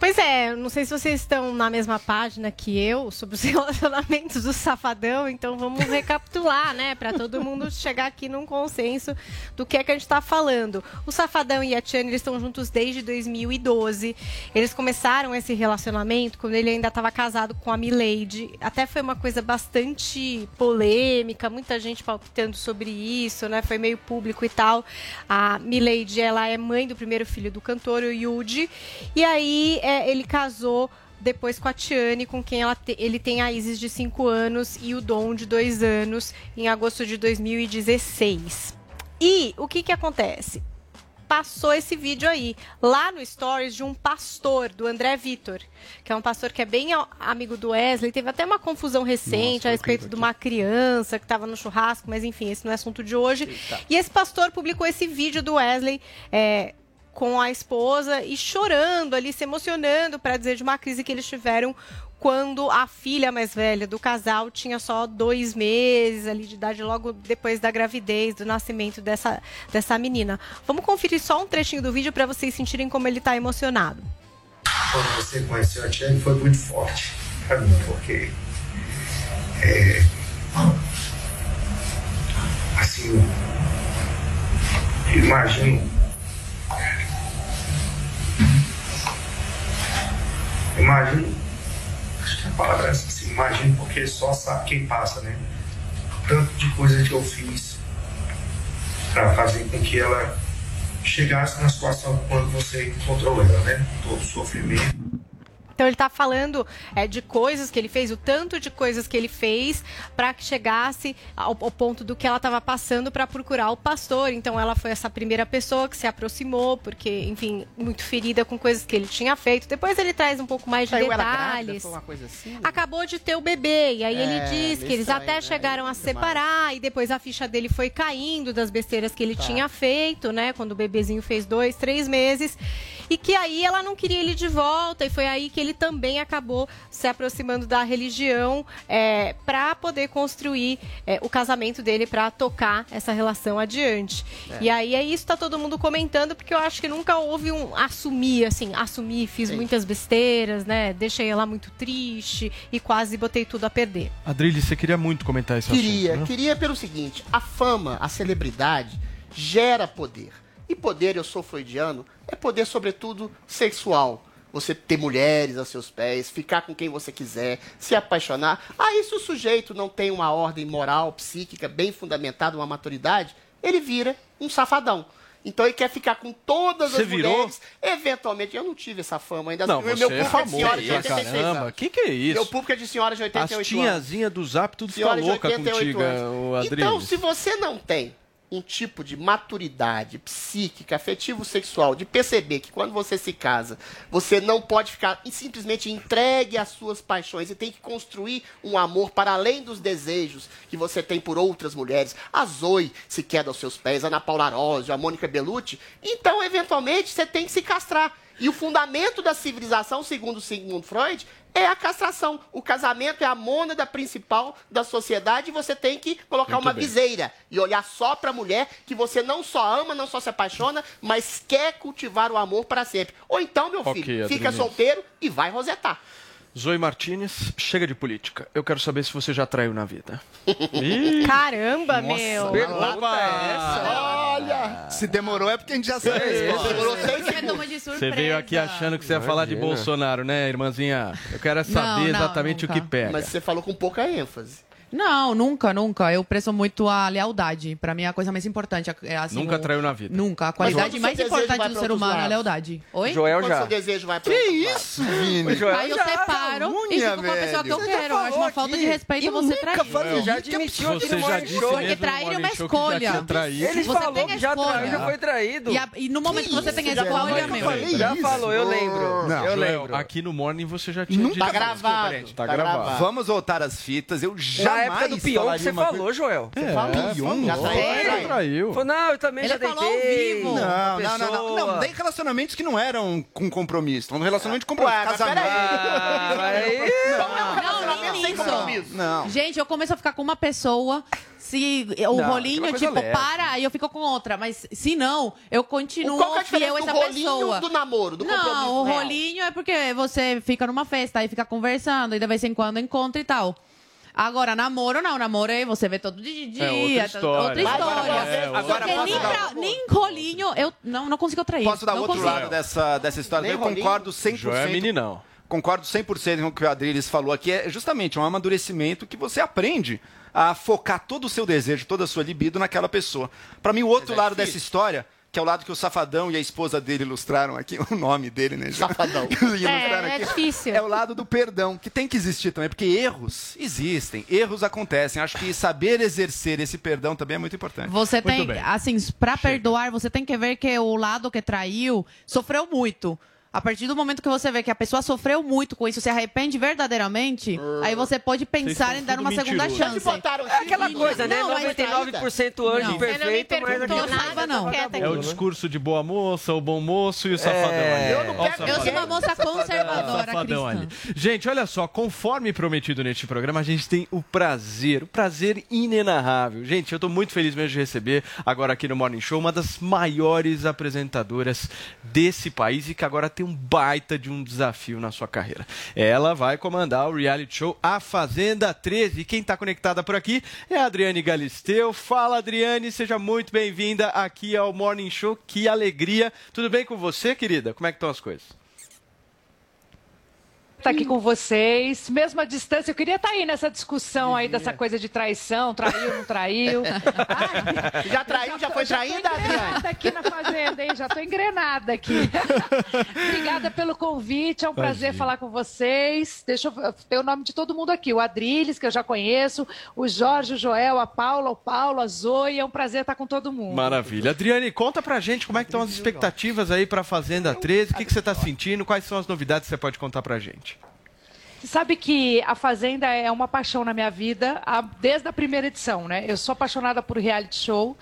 Pois é, não sei se vocês estão na mesma página que eu sobre os relacionamentos do Safadão, então vamos recapitular, né, para todo mundo chegar aqui num consenso do que é que a gente está falando. O Safadão e a Tiane, eles estão juntos desde 2012. Eles começaram esse relacionamento quando ele ainda estava casado com a Milady. Até foi uma coisa bastante polêmica, muita gente palpitando sobre isso, né? Foi meio público e tal. A Milady, ela é mãe do primeiro filho do cantor, o Yuji. E aí é, ele casou depois com a Tiane, com quem te- ele tem a Isis de 5 anos e o Dom de 2 anos, em agosto de 2016. E o que que acontece? Passou esse vídeo aí, lá no Stories de um pastor, do André Vitor, que é um pastor que é bem amigo do Wesley. Teve até uma confusão recente a respeito de uma criança que estava no churrasco, mas enfim, esse não é assunto de hoje. E esse pastor publicou esse vídeo do Wesley é, com a esposa e chorando ali, se emocionando para dizer de uma crise que eles tiveram quando a filha mais velha do casal tinha só dois meses ali de idade, logo depois da gravidez, do nascimento dessa, dessa menina. Vamos conferir só um trechinho do vídeo para vocês sentirem como ele tá emocionado. quando você conheceu a Tiane foi muito forte pra mim, porque é, assim, imagino imagino acho que a palavra é essa, assim, imagino porque só sabe quem passa, né? Tanto de coisa que eu fiz pra fazer com que ela chegasse na situação quando você encontrou ela, né? Todo o sofrimento. Então ele tá falando é, de coisas que ele fez, o tanto de coisas que ele fez para que chegasse ao, ao ponto do que ela estava passando para procurar o pastor. Então ela foi essa primeira pessoa que se aproximou, porque, enfim, muito ferida com coisas que ele tinha feito. Depois ele traz um pouco mais de Saiu ela grávida, detalhes. uma coisa assim? Acabou de ter o bebê, e aí É, ele diz que eles até né? chegaram a separar, e depois a ficha dele foi caindo das besteiras que ele Tá. tinha feito, né? Quando o bebezinho fez dois, três meses. E que aí ela não queria ele de volta, e foi aí que ele também acabou se aproximando da religião é, para poder construir é, o casamento dele, para tocar essa relação adiante. É. E aí é isso, tá todo mundo comentando, porque eu acho que nunca houve um assumir, assim, assumir, fiz Sim. muitas besteiras, né? Deixei ela muito triste e quase botei tudo a perder. Adrilho, você queria muito comentar esse Queria, assunto, né? queria pelo seguinte: a fama, a celebridade gera poder. E poder, eu sou freudiano, é poder, sobretudo, sexual. Você ter mulheres a seus pés, ficar com quem você quiser, se apaixonar. Aí, se o sujeito não tem uma ordem moral, psíquica bem fundamentada, uma maturidade, ele vira um safadão. Então ele quer ficar com todas Você as virou? mulheres. Eventualmente, eu não tive essa fama ainda. Não, O meu você é público de famoso senhoras de pra 86 caramba. anos. Que que é isso? Meu público é de senhoras de 88 As anos. tiazinhas do Zap tudo Senhora de louca 88 contigo, anos. o Adrilho. Então, se você não tem um tipo de maturidade psíquica, afetivo sexual, de perceber que quando você se casa, você não pode ficar simplesmente entregue às suas paixões e tem que construir um amor para além dos desejos que você tem por outras mulheres. A Zoe se queda aos seus pés, a Ana Paula Arósio, a Mônica Bellucci. Então, eventualmente, você tem que se castrar. E o fundamento da civilização, segundo Sigmund Freud, é a castração. O casamento é a mônada principal da sociedade e você tem que colocar Muito uma bem. viseira e olhar só para a mulher que você não só ama, não só se apaixona, mas quer cultivar o amor para sempre. Ou então, meu filho, fica solteiro e vai rosetar. Zoe Martinez, chega de política. Eu quero saber se você já traiu na vida. Caramba, meu. Olha! Se demorou é porque a gente já sabe. a resposta. Demorou seis Você veio aqui achando que você ia falar de. Bolsonaro, né, irmãzinha? Eu quero é saber Não, não, exatamente o que nunca. pega. Mas você falou com pouca ênfase. Não, nunca, nunca. Eu prezo muito a lealdade. Pra mim, é a coisa mais importante. É, assim, Nunca o- traiu na vida. Nunca. A qualidade mais importante do ser humano é a lealdade. Oi? Joel já. seu desejo vai pra Que isso, Vini? Joel Aí eu já- separo unha, e fico com a pessoa velho. que eu Você já quero. Eu acho falou uma falta de aqui. respeito E você nunca trair. falei, já Já admitiu aqui Você já disse Show. Porque trair é uma que já escolha. Ele Você falou que já traiu, já foi traído. E, no momento que você tem a escolha, Eu meu. Já falou, eu lembro. Eu Joel, lembro. aqui no Morning você já tinha dito. Tá Mas gravado. Tá Tá gravado. Vamos voltar às fitas. Eu jamais época do peão que você uma coisa- falou, Joel. É, falou. falou. Já traiu, Você traiu. Falou, não, eu também Ele já falou ao deitei. vivo. Não, não, não, não, não. Relacionamentos que não eram com compromisso. Um relacionamento de compromisso. Ué, casamento. Ah, mas aí... Não, nem Sem isso. compromisso. Não. Gente, eu começo a ficar com uma pessoa. Se o Não, rolinho, aquela coisa tipo, leve. para, aí eu fico com outra. Mas se não, eu continuo Qual é a fiel a essa rolinho pessoa. do namoro, do compromisso não, o real? rolinho é porque você fica numa festa, aí fica conversando, e de vez em quando encontra e tal. Agora, namoro não, namoro aí você vê todo dia. É outra tá- história. outra história. É, Porque Agora posso nem, dar- pra- nem rolinho eu não, não consigo trair. Posso dar não outro consigo. lado dessa, dessa história? Nem eu rolinho? concordo 100%. Joel é meninão. Concordo 100% com o que o Adriles falou aqui. É justamente um amadurecimento que você aprende a focar todo o seu desejo, toda a sua libido naquela pessoa. Pra mim, o outro é lado difícil. dessa história, que é o lado que o Safadão e a esposa dele ilustraram aqui, o nome dele, né? Safadão. É, é aqui. difícil. É o lado do perdão, que tem que existir também, porque erros existem, erros acontecem. Acho que saber exercer esse perdão também é muito importante. Você Muito tem, bem. assim, pra perdoar, você tem que ver que o lado que traiu sofreu muito. A partir do momento que você vê que a pessoa sofreu muito com isso, se arrepende verdadeiramente, aí você pode pensar em dar uma segunda mentiroso. chance. botaram É aquela coisa, né? Não, mas 99% anjo Não. perfeito, não me mas perguntou aqui- nada, não. É o discurso de boa moça, o bom moço e o safadão ali. Eu não pego- Eu sou uma moça conservadora, Safadão ali. Gente, olha só, conforme prometido neste programa, a gente tem o prazer, o prazer inenarrável. Gente, eu tô muito feliz mesmo de receber agora aqui no Morning Show uma das maiores apresentadoras desse país e que agora tem um baita de um desafio na sua carreira. Ela vai comandar o reality show A Fazenda 13. E quem tá conectada por aqui é a Adriane Galisteu. Fala, Adriane, seja muito bem-vinda aqui ao Morning Show. Que alegria. Tudo bem com você, querida? Como é que estão as coisas? Estar aqui com vocês, mesmo à distância. Eu queria estar aí nessa discussão aí dessa coisa de traição, traiu, não traiu. Ai, Já traiu, já foi tô- traída, engrenada aqui na fazenda, hein? Já tô engrenada aqui. Obrigada pelo convite, é um prazer Imagina. falar com vocês. Deixa eu ter o nome de todo mundo aqui. O Adriles, que eu já conheço, o Jorge, o Joel, a Paula, o Paulo, a Zoe. É um prazer estar com todo mundo. Maravilha. Adriane, conta pra gente como é que estão as expectativas aí pra Fazenda 13, o que, que você tá sentindo, quais são as novidades que você pode contar pra gente? Você sabe que a Fazenda é uma paixão na minha vida, desde a primeira edição, né? Eu sou apaixonada por reality show.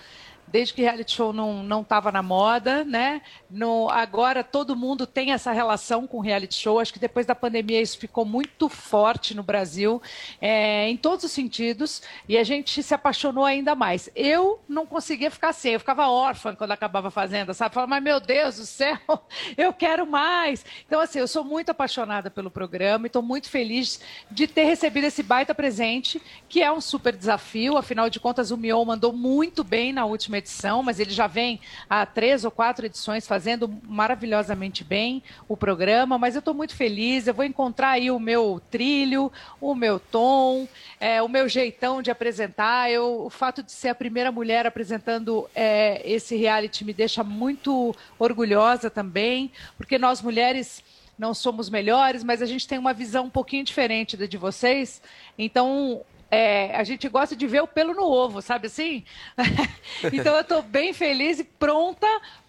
Desde que reality show não não estava na moda, né? No, agora todo mundo tem essa relação com reality show. Acho que depois da pandemia isso ficou muito forte no Brasil, é, em todos os sentidos, e a gente se apaixonou ainda mais. Eu não conseguia ficar sem, eu ficava órfã quando acabava Fazenda, sabe? Falava, mas meu Deus do céu, eu quero mais. Então, assim, eu sou muito apaixonada pelo programa e estou muito feliz de ter recebido esse baita presente, que é um super desafio. Afinal de contas, o Mion mandou muito bem na última edição, mas ele já vem há três ou quatro edições fazendo maravilhosamente bem o programa. Mas eu estou muito feliz, eu vou encontrar aí o meu trilho, o meu tom, é, o meu jeitão de apresentar. Eu, o fato de ser a primeira mulher apresentando é, esse reality me deixa muito orgulhosa também, porque nós mulheres não somos melhores, mas a gente tem uma visão um pouquinho diferente da de vocês. Então, é, a gente gosta de ver o pelo no ovo, sabe assim? então, eu estou bem feliz e pronta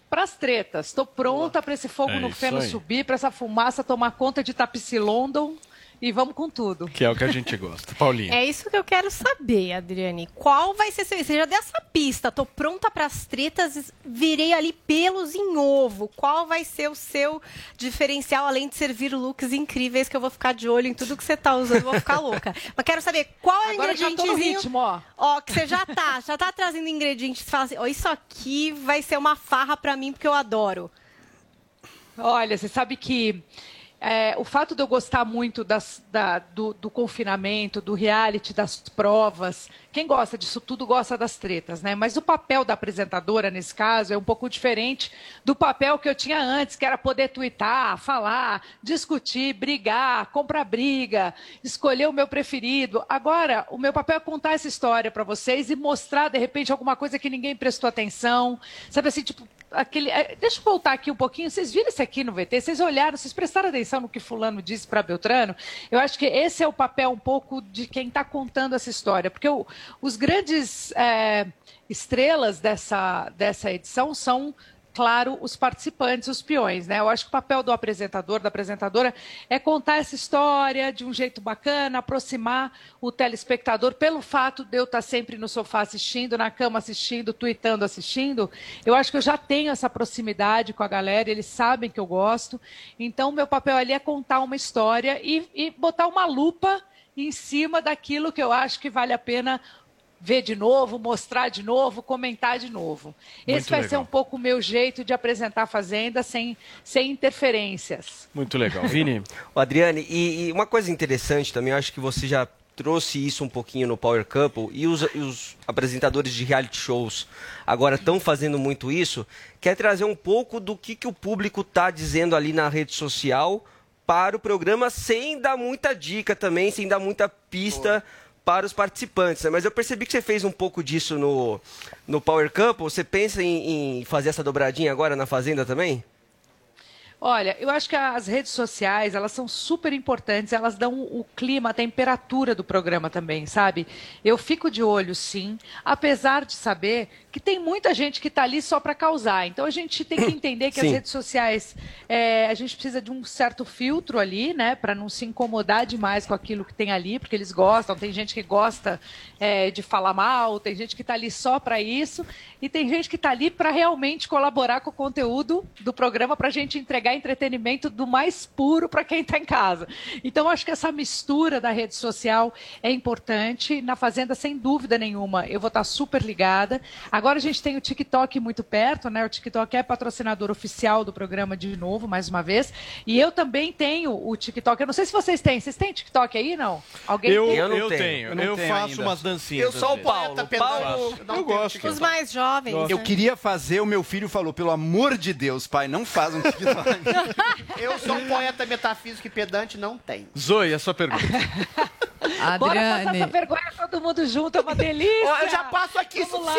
para as tretas. Estou pronta para esse fogo É no feno subir, para essa fumaça tomar conta de Tapici London. E vamos com tudo. Que é o que a gente gosta. Paulinho. É isso que eu quero saber, Adriane. Qual vai ser seu. Você já deu essa pista, tô pronta para as tretas, virei ali pelos em ovo. Qual vai ser o seu diferencial, além de servir looks incríveis, que eu vou ficar de olho em tudo que você tá usando, vou ficar louca. Mas quero saber qual é o Agora já tô no ingredientezinho. ritmo, ó. Ó, que você já tá, já tá trazendo ingredientes. Você fala assim, ó, isso aqui vai ser uma farra para mim, porque eu adoro. Olha, você sabe que é, o fato de eu gostar muito das- da- do, do confinamento, do reality, das provas, quem gosta disso tudo gosta das tretas, né? Mas o papel da apresentadora, nesse caso, é um pouco diferente do papel que eu tinha antes, que era poder twittar, falar, discutir, brigar, comprar briga, escolher o meu preferido. Agora, o meu papel é contar essa história para vocês e mostrar, de repente, alguma coisa que ninguém prestou atenção. Sabe assim, tipo, aquele. é, Deixa eu voltar aqui um pouquinho. Vocês viram isso aqui no VT? Vocês olharam, vocês prestaram atenção no que Fulano disse para Beltrano? Eu acho que esse é o papel um pouco de quem está contando essa história. Porque o- os grandes é, estrelas dessa, dessa edição são. Claro, os participantes, os peões, né? Eu acho que o papel do apresentador, da apresentadora, é contar essa história de um jeito bacana, aproximar o telespectador pelo fato de eu estar sempre no sofá assistindo, na cama assistindo, tweetando assistindo. Eu acho que eu já tenho essa proximidade com a galera, eles sabem que eu gosto. Então, meu papel ali é contar uma história e, e botar uma lupa em cima daquilo que eu acho que vale a pena ver de novo, mostrar de novo, comentar de novo. Esse Muito vai ser legal. um pouco o meu jeito de apresentar a Fazenda sem, sem interferências. Muito legal. Vini? Ô, Adriane, e, e uma coisa interessante também, eu acho que você já trouxe isso um pouquinho no Power Couple, e os, e os apresentadores de reality shows agora estão fazendo muito isso, quer trazer um pouco do que, que o público está dizendo ali na rede social para o programa, sem dar muita dica também, sem dar muita pista para os participantes. né? Mas eu percebi que você fez um pouco disso no, no Power Couple. Você pensa em, em fazer essa dobradinha agora na Fazenda também? Olha, eu acho que as redes sociais, elas são super importantes, elas dão o clima, a temperatura do programa também, sabe? Eu fico de olho, sim, apesar de saber que tem muita gente que está ali só para causar. Então a gente tem que entender que as Sim. redes sociais, é, a gente precisa de um certo filtro ali, né, para não se incomodar demais com aquilo que tem ali, porque eles gostam. Tem gente que gosta é, de falar mal, tem gente que está ali só para isso, e tem gente que está ali para realmente colaborar com o conteúdo do programa para a gente entregar entretenimento do mais puro para quem está em casa. Então, acho que essa mistura da rede social é importante. Na Fazenda, sem dúvida nenhuma, eu vou estar super ligada. Agora a gente tem o TikTok muito perto, né? O TikTok é patrocinador oficial do programa de novo, mais uma vez. E eu também tenho o TikTok. Eu não sei se vocês têm. Vocês têm TikTok aí, não? Alguém Eu, tem? eu, tenho. Eu, faço umas dancinhas. Eu sou o vezes. Paulo. Paulo, Eu gosto. Os mais jovens. Eu né? queria fazer, o meu filho falou, pelo amor de Deus, pai, não faz um TikTok. Eu sou um poeta metafísico e pedante, não tem. Zoe, a sua pergunta. Bora passar essa vergonha todo mundo junto, é uma delícia. Eu já passo aqui Vamos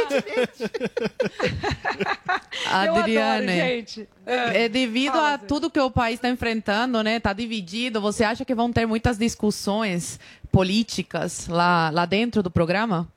Adriane, adoro, gente. é devido a tudo que o país está enfrentando, né? Está dividido. Você acha que vão ter muitas discussões políticas lá, lá dentro do programa?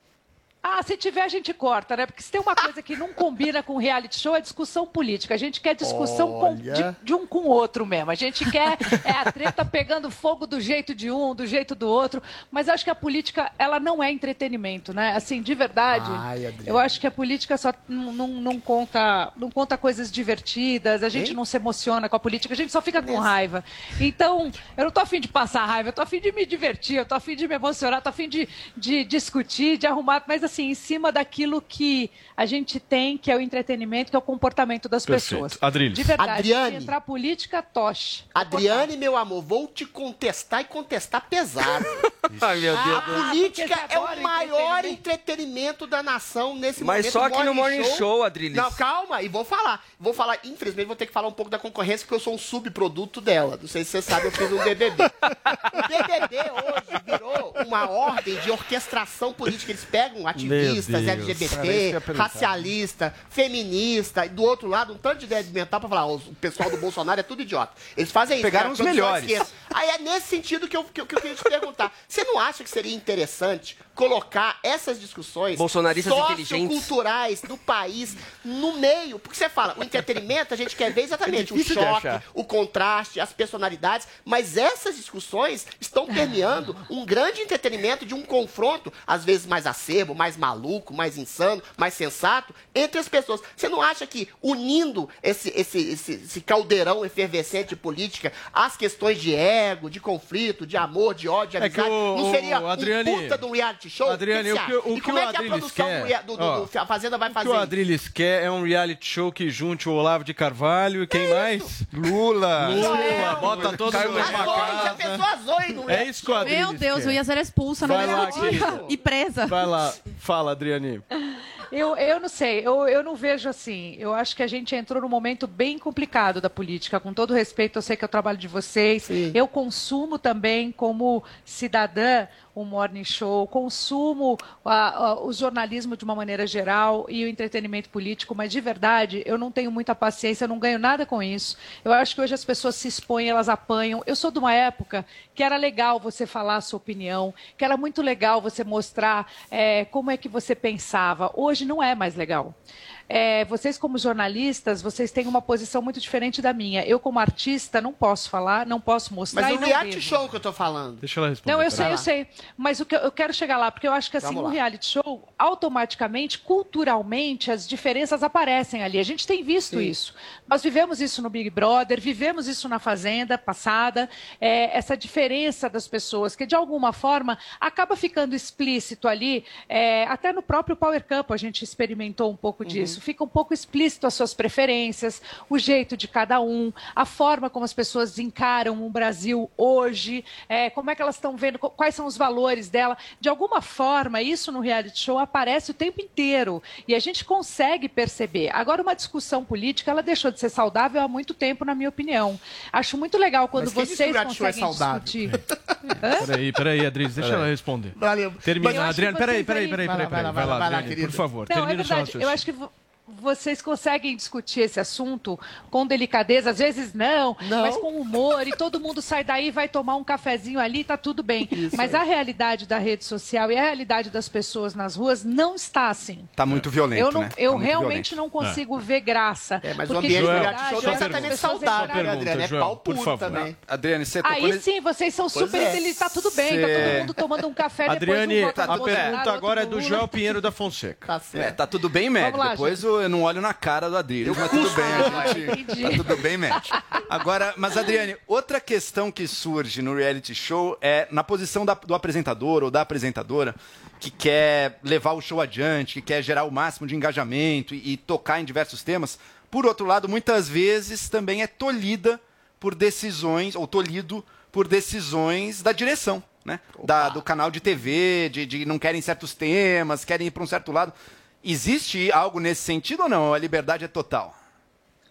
Ah, se tiver, a gente corta, né? Porque se tem uma coisa que não combina com reality show, é discussão política. A gente quer discussão com- de, de um com o outro mesmo. A gente quer é, a treta pegando fogo do jeito de um, do jeito do outro. Mas acho que a política, ela não é entretenimento, né? Assim, de verdade, Ai, eu acho que a política só não, não, não conta, não conta coisas divertidas, a gente Hein? não se emociona com a política, a gente só fica com raiva. Então, eu não tô afim de passar raiva, eu tô afim de me divertir, eu tô afim de me emocionar, tô afim de, de discutir, de arrumar, mas assim, em cima daquilo que a gente tem, que é o entretenimento, que é o comportamento das Perfeito. pessoas. Adriles. De verdade, Adriane. se entrar política, toche. Adriane, meu amor, vou te contestar e contestar pesado. Ai, meu Deus. A política porque você é o maior entretenimento da nação nesse Mas momento. só aqui no Morning Show, Adriles. Não, calma, e vou falar. Vou falar, infelizmente, vou ter que falar um pouco da concorrência, porque eu sou um subproduto dela. Não sei se você sabe, eu fiz um BBB. O BBB hoje virou uma ordem de orquestração política. Eles pegam ativistas, LGBT, racialista, feminista, e do outro lado um tanto de ideia mental pra falar, "Ó, o pessoal do Bolsonaro é tudo idiota. Eles fazem isso. Pegaram né? os Produção melhores. Aí é nesse sentido que eu, que, eu- que eu queria te perguntar. Você não acha que seria interessante colocar essas discussões Bolsonaristas socioculturais do país no meio? Porque você fala, o entretenimento a gente quer ver exatamente o É de choque, o contraste, as personalidades, mas essas discussões estão permeando um grande entretenimento de um confronto, às vezes mais acerbo, mais maluco, mais insano, mais sensato, entre as pessoas. Você não acha que unindo esse, esse, esse, esse caldeirão efervescente de política às questões de ego, de conflito, de amor, de ódio, de É amizade, o- não seria o Adriane- um puta de um reality reality show? Adriane, que o você que, o que como o é que a produção quer... do, do, do- Fazenda vai o fazer? que o Adriles quer é um reality show que junte o Olavo de Carvalho e quem mais? Lula. Lula, bota todo mundo numa Azoi, a casa. pessoa É isso que o Adriles Meu Deus, quer. eu ia ser expulsa no mesmo dia e presa. Vai lá, fala, Adriane. Eu, eu não sei, eu, eu não vejo assim. Eu acho que a gente entrou num momento bem complicado da política. Com todo respeito, eu sei que é o trabalho de vocês. Eu consumo também, como cidadã, o morning show, consumo a- a- o jornalismo de uma maneira geral e o entretenimento político, mas de verdade, eu não tenho muita paciência, eu não ganho nada com isso. Eu acho que hoje as pessoas se expõem, elas apanham. Eu sou de uma época que era legal você falar a sua opinião, que era muito legal você mostrar eh, como é que você pensava. Hoje não é mais legal. É, vocês, como jornalistas, vocês têm uma posição muito diferente da minha. Eu, como artista, não posso falar, não posso mostrar. Mas o reality devo. show que eu tô falando. Deixa ela responder. Não, eu peraí. sei, eu sei. Mas o que eu, quero chegar lá, porque eu acho que assim, no lá. reality show, automaticamente, culturalmente, as diferenças aparecem ali. A gente tem visto isso. Nós vivemos isso no Big Brother, vivemos isso na Fazenda passada, é, essa diferença das pessoas, que de alguma forma acaba ficando explícito ali, é, até no próprio Power Camp a gente experimentou um pouco disso. Fica um pouco explícito as suas preferências, o jeito de cada um, a forma como as pessoas encaram o Brasil hoje, é, como é que elas estão vendo, qu- quais são os valores dela. De alguma forma, isso no reality show aparece o tempo inteiro e a gente consegue perceber. Agora, uma discussão política, ela deixou de ser saudável há muito tempo, na minha opinião. Acho muito legal quando vocês o reality show é conseguem saudável? discutir. Peraí, peraí, Adriles, deixa Peraí. ela responder. Valeu. Termina, que peraí, peraí, aí- peraí, Vai lá, peraí, vai lá, vai lá, vai lá, Adriane, querida. por favor, Não, é termina o seu verdade. Eu acho que vocês conseguem discutir esse assunto com delicadeza, às vezes não, mas com humor, e todo mundo sai daí, vai tomar um cafezinho ali, tá tudo bem. mas a realidade da rede social e a realidade das pessoas nas ruas não está assim. Tá muito violento, eu não, né? eu Tá realmente violento. não consigo ver graça. É, mas o ambiente Joel, reality show não é exatamente saudável, né, Adriane? É pau por puro favor. também. Adriane, você tocou Aí sim, vocês são Pois super é. felizes, tá tudo bem, tá Cê- todo mundo tomando um café Adriane, depois um a pergunta agora é do. Joel Pinheiro da Fonseca. Tá É, certo. tá tudo bem, médio. Vamos lá, Eu não olho na cara do Adriles, mas tudo bem, a gente. Tá tudo bem, médio. Agora, mas Adriane, outra questão que surge no reality show é na posição da- do apresentador ou da apresentadora que quer levar o show adiante, que quer gerar o máximo de engajamento e, e tocar em diversos temas. Por outro lado, muitas vezes também é tolhida por decisões, ou tolhido por decisões da direção. Né? Da- do canal de TV, de, de não querem certos temas, querem ir para um certo lado. Existe algo nesse sentido ou não? A liberdade é total?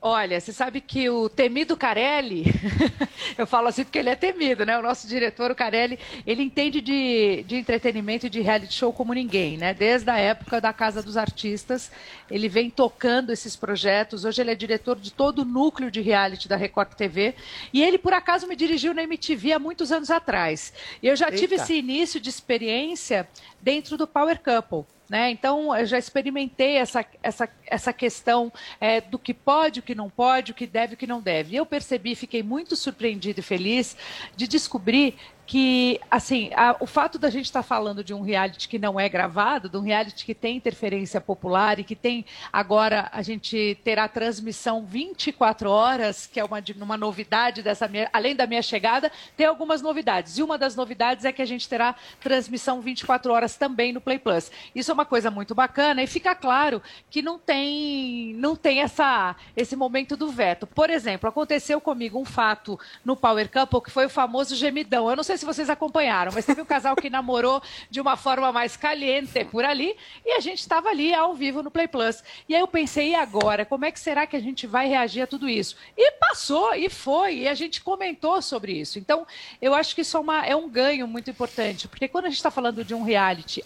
Olha, você sabe que o temido Carelli, eu falo assim porque ele é temido, né? O nosso diretor, o Carelli, ele entende de, de entretenimento e de reality show como ninguém, né? Desde a época da Casa dos Artistas, ele vem tocando esses projetos. Hoje ele é diretor de todo o núcleo de reality da Record TV. E ele, por acaso, me dirigiu na MTV há muitos anos atrás. E eu já tive Eita. esse início de experiência dentro do Power Couple. Né? Então, eu já experimentei essa, essa, essa questão é, do que pode, o que não pode, o que deve, o que não deve. E eu percebi, fiquei muito surpreendida e feliz de descobrir que, assim, a- o fato da gente estar falando de um reality que não é gravado, de um reality que tem interferência popular e que tem agora a gente terá transmissão 24 horas, que é uma, uma novidade dessa minha, além da minha chegada, tem algumas novidades. E uma das novidades é que a gente terá transmissão 24 horas também no Play Plus. Isso é uma coisa muito bacana e fica claro que não tem, não tem essa, esse momento do veto. Por exemplo, aconteceu comigo um fato no Power Couple que foi o famoso gemidão. Eu não sei se vocês acompanharam, mas teve um casal que namorou de uma forma mais caliente por ali e a gente estava ali ao vivo no Play Plus. E aí eu pensei, e agora? Como é que será que a gente vai reagir a tudo isso? E passou, e foi, e a gente comentou sobre isso. Então, eu acho que isso é, uma- é um ganho muito importante, porque quando a gente está falando de um reality,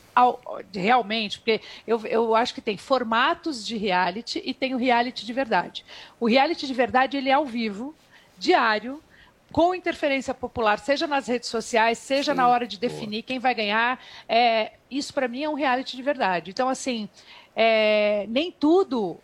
realmente, porque eu, eu acho que tem formatos de reality e tem o reality de verdade. O reality de verdade, ele é ao vivo, diário, com interferência popular, seja nas redes sociais, seja na hora de definir quem vai ganhar. É, isso, para mim, é um reality de verdade. Então, assim, é, nem tudo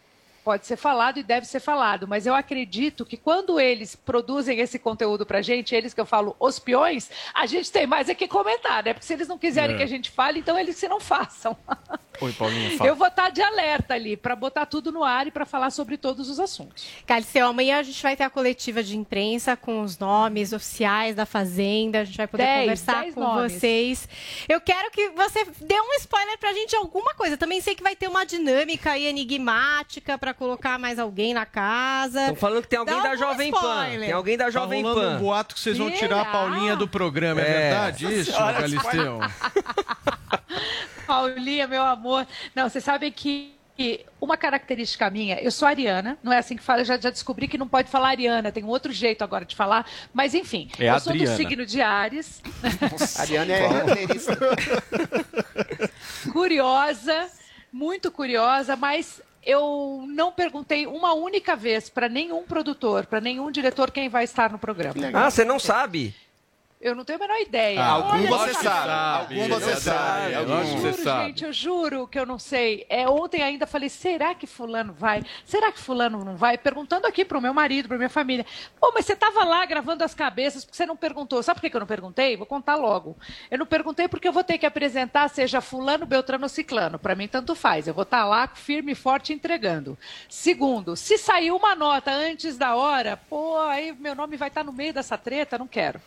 pode ser falado e deve ser falado, mas eu acredito que quando eles produzem esse conteúdo pra gente, eles que eu falo, os peões, a gente tem mais é que comentar, né? Porque se eles não quiserem É. que a gente fale, então eles se não façam. Oi, Paulinha, fala. Eu vou estar de alerta ali para botar tudo no ar e para falar sobre todos os assuntos. Caliceu, amanhã a gente vai ter a coletiva de imprensa com os nomes oficiais da Fazenda. A gente vai poder Dez, conversar dez com nomes. vocês. Eu quero que você dê um spoiler pra gente de alguma coisa. Também sei que vai ter uma dinâmica aí enigmática pra colocar mais alguém na casa. Estão falando que tem alguém Dá da Jovem Pan. spoiler. Tem alguém da Jovem tá Pan. um boato que vocês vão tirar a Paulinha do programa. É, É. verdade isso, Galisteu? Paulinha, meu amor. Não, vocês sabem que uma característica minha, eu sou ariana, não é assim que fala, eu já, já descobri que não pode falar ariana, tem um outro jeito agora de falar, mas enfim, É eu sou do signo de Ares. Ariana é curiosa, muito curiosa, mas eu não perguntei uma única vez para nenhum produtor, para nenhum diretor quem vai estar no programa. Ah, você não sabe? Eu não tenho a menor ideia. Ah, algum Olha, você eu sabe. Algum você sabe. Eu Lógico que juro, você sabe. gente, eu juro que eu não sei. É, ontem ainda falei, será que fulano vai? Será que fulano não vai? Perguntando aqui pro meu marido, pra minha família. Pô, mas você tava lá gravando as cabeças, porque você não perguntou. Sabe por que eu não perguntei? Vou contar logo. Eu não perguntei porque eu vou ter que apresentar, seja fulano, beltrano ou ciclano. Pra mim, tanto faz. Eu vou estar lá firme e forte entregando. Segundo, se sair uma nota antes da hora, pô, aí meu nome vai estar no meio dessa treta, não quero.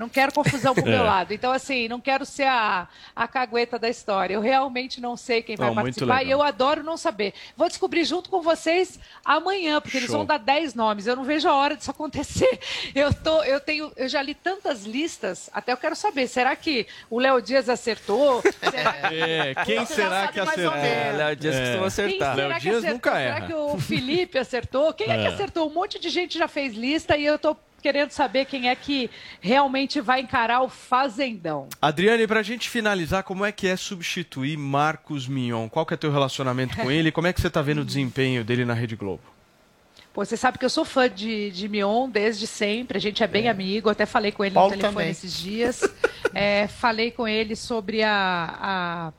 Não quero confusão pro meu É. lado. Então, assim, não quero ser a, a cagueta da história. Eu realmente não sei quem vai participar e eu adoro não saber. Vou descobrir junto com vocês amanhã, porque eles Show. vão dar 10 nomes. Eu não vejo a hora disso acontecer. Eu, tô, eu, tenho, eu já li tantas listas, até eu quero saber, será que o Léo Dias acertou? Será- É, quem Você já será sabe que mais ou acertou? menos. É, Léo Dias costuma acertar. Quem será Léo que Dias acertou? nunca Será erra. que o Felipe acertou? Quem é. que É. acertou? Um monte de gente já fez lista e eu tô querendo saber quem é que realmente vai encarar o Fazendão. Adriane, pra gente finalizar, como é que é substituir Marcos Mignon? Qual que é teu relacionamento com ele? Como é que você tá vendo o desempenho dele na Rede Globo? Pô, você sabe que eu sou fã de, de Mion desde sempre, a gente é bem amigo, até falei com ele Paulo no telefone também. esses dias. É, falei com ele sobre a. a-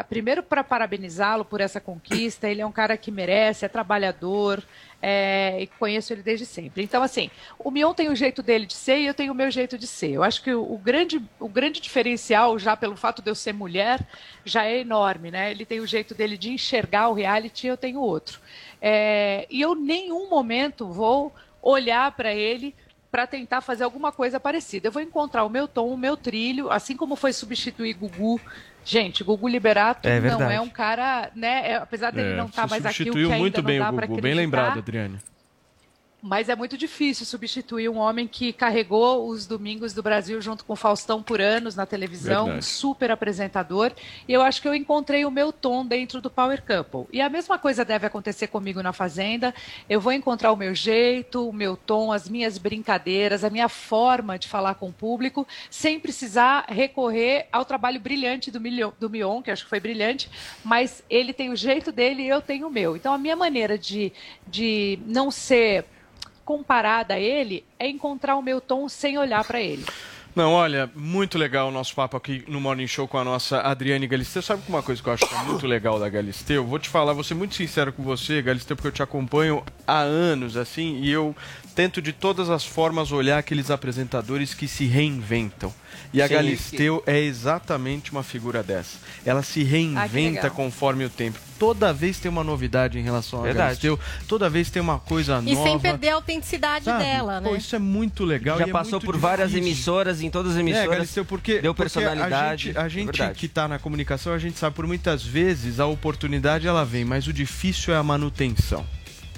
a- primeiro, para parabenizá-lo por essa conquista, ele é um cara que merece, é trabalhador, é, e conheço ele desde sempre. Então, assim, o Mion tem o jeito dele de ser e eu tenho o meu jeito de ser. Eu acho que o, o grande, o grande diferencial, já pelo fato de eu ser mulher, já é enorme, né? Ele tem o jeito dele de enxergar o reality e eu tenho outro. É, e eu, nenhum momento, vou olhar para ele para tentar fazer alguma coisa parecida. Eu vou encontrar o meu tom, o meu trilho, assim como foi substituir Gugu. Gente, Gugu Liberato É não é um cara, né? é- apesar dele É, não estar você mais aqui, o que substituiu ainda muito não bem dá o Gugu. Bem lembrado, Adriane. Mas é muito difícil substituir um homem que carregou os domingos do Brasil junto com o Faustão por anos na televisão, Verdade. um super apresentador. E eu acho que eu encontrei o meu tom dentro do Power Couple. E a mesma coisa deve acontecer comigo na Fazenda. Eu vou encontrar o meu jeito, o meu tom, as minhas brincadeiras, a minha forma de falar com o público, sem precisar recorrer ao trabalho brilhante do, Milho- do Mion, que acho que foi brilhante, mas ele tem o jeito dele e eu tenho o meu. Então a minha maneira de, de não ser comparada a ele é encontrar o meu tom sem olhar para ele. Não, olha, muito legal o nosso papo aqui no Morning Show com a nossa Adriane Galisteu. Sabe uma coisa que eu acho que é muito legal da Galisteu? Vou te falar, vou ser muito sincero com você, Galisteu, porque eu te acompanho há anos, assim, e eu tento de todas as formas olhar aqueles apresentadores que se reinventam. E a Sim. Galisteu é exatamente uma figura dessa. Ela se Ah, reinventa legal. conforme o tempo. Toda vez tem uma novidade em relação a. Galisteu, toda vez tem uma coisa E nova. sem perder a autenticidade Sabe? dela, né? Pô, isso é muito legal. Já e é passou por várias difícil. emissoras, em todas as É, emissoras. Galisteu, porque, deu porque personalidade. A gente, a é gente verdade. que está na comunicação, a gente sabe por muitas vezes a oportunidade ela vem, mas o difícil é a manutenção.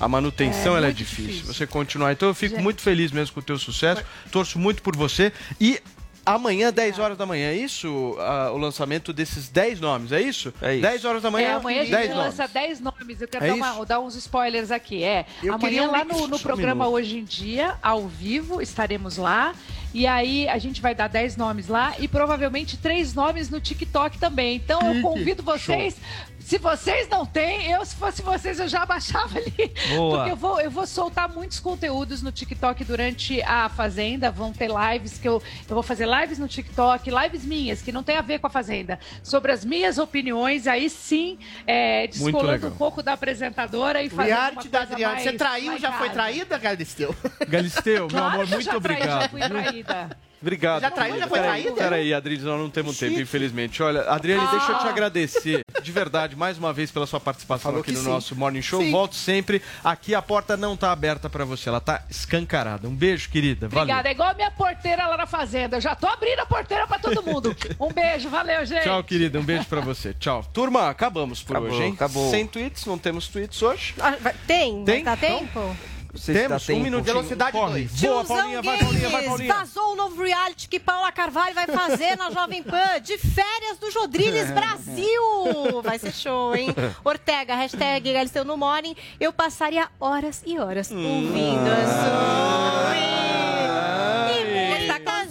A manutenção É, ela é difícil. difícil. Você continuar. Então eu fico Gente. muito feliz mesmo com o teu sucesso. Torço muito por você e amanhã 10 horas da manhã, é isso? Ah, o lançamento desses 10 nomes, é isso? É isso. 10 horas da manhã, é, amanhã a gente 10 lança nomes. 10 nomes. Eu quero É dar, uma- dar uns spoilers aqui. É, Eu amanhã queria lá no, no programa Um minuto. Hoje em Dia, ao vivo, estaremos lá. E aí a gente vai dar 10 nomes lá e provavelmente três nomes no TikTok também. Então eu convido vocês. Se vocês não têm, eu, se fosse vocês, eu já baixava ali. Boa. Porque eu vou, eu vou soltar muitos conteúdos no TikTok durante a Fazenda. Vão ter lives que eu, eu vou fazer lives no TikTok, lives minhas, que não tem a ver com a Fazenda, sobre as minhas opiniões. Aí sim, é, descolando um pouco da apresentadora e fazendo reality uma da Adriana. mais- Você traiu, já foi rasa. traída, Galisteu? Galisteu, meu Claro amor, muito já traí, obrigado. já fui traída. Obrigado. Já traiu? Já foi traída? Peraí, Adriane, nós não temos tempo, infelizmente. Olha, Adriane, deixa eu te agradecer de verdade mais uma vez pela sua participação Falou aqui no sim. nosso Morning Show. Sim. Volto sempre. Aqui a porta não tá aberta pra você, ela tá escancarada. Um beijo, querida. Valeu. Obrigada. É igual a minha porteira lá na fazenda. Eu já tô abrindo a porteira pra todo mundo. Um beijo, valeu, gente. Tchau, querida. Um beijo pra você. Tchau. Turma, acabamos por Acabou, hoje, hein? acabou. Sem tweets, não temos tweets hoje. Ah, vai- Tem? Tem? Vai dar Então, tempo? Temos um minutinho. Velocidade Corre. dois. Boa, Paulinha. Vai, Paulinha. Vai, Paulinha. Vazou o novo reality que Paula Carvalho vai fazer na Jovem Pan. De férias do Jodriles Brasil. Vai ser show, hein? Ortega, hashtag Galisteu no Morning. Eu passaria horas e horas ouvindo a Zoe.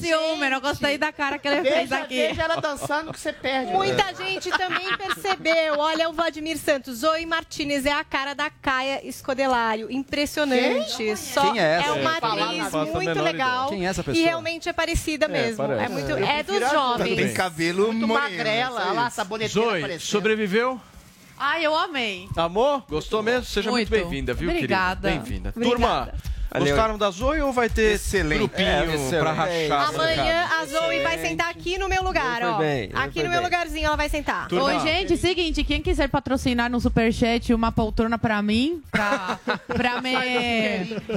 Ciúme, não gostei da cara que ele fez aqui. veja ela dançando que você perde. Muita gente também percebeu. Olha o Vladimir Santos. Zoe Martinez é a cara da Caia Escodelário. Impressionante. Só Quem é essa? uma É, atriz não faço a muito legal. Quem é essa E pessoa? realmente é parecida mesmo. parece. É, muito, é prefiro dos jovens. Tem cabelo Muito moreno, magrela, olha lá, saboneteira Zoe, aparecendo. sobreviveu? Ai, eu amei. Amor? Gostou mesmo? Seja muito, Muito. bem-vinda, viu, Obrigada. querida? Bem-vinda. Turma. Gostaram da Zoe ou vai ter Excelente. grupinho É, pra excelente. rachar? Amanhã a Zoe vai sentar aqui no meu lugar, ó. bem, aqui no meu bem. lugarzinho ela vai sentar. Turma. Oi, gente, seguinte, quem quiser patrocinar no Superchat uma poltrona pra mim, pra, pra me...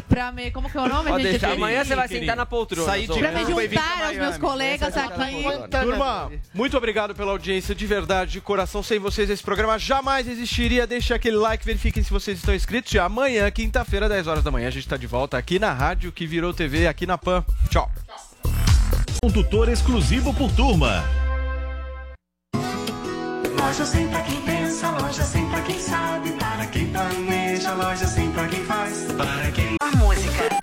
pra me... Como que é o nome, Pode gente? deixar. Amanhã você vai querido. sentar na poltrona. Sair de. Pra me pra juntar aos meus colegas tá aqui. agora. Turma, muito obrigado pela audiência, de verdade, de coração. Sem vocês, esse programa jamais existiria. Deixe aquele like, verifiquem se vocês estão inscritos. E amanhã, quinta-feira, 10 horas da manhã, a gente tá de volta aqui na rádio que virou TV, aqui na PAN. Tchau. Um tutor exclusivo por turma. Loja sem pra quem pensa, loja sem pra quem sabe, para quem planeja, loja sem pra quem faz, para quem A música.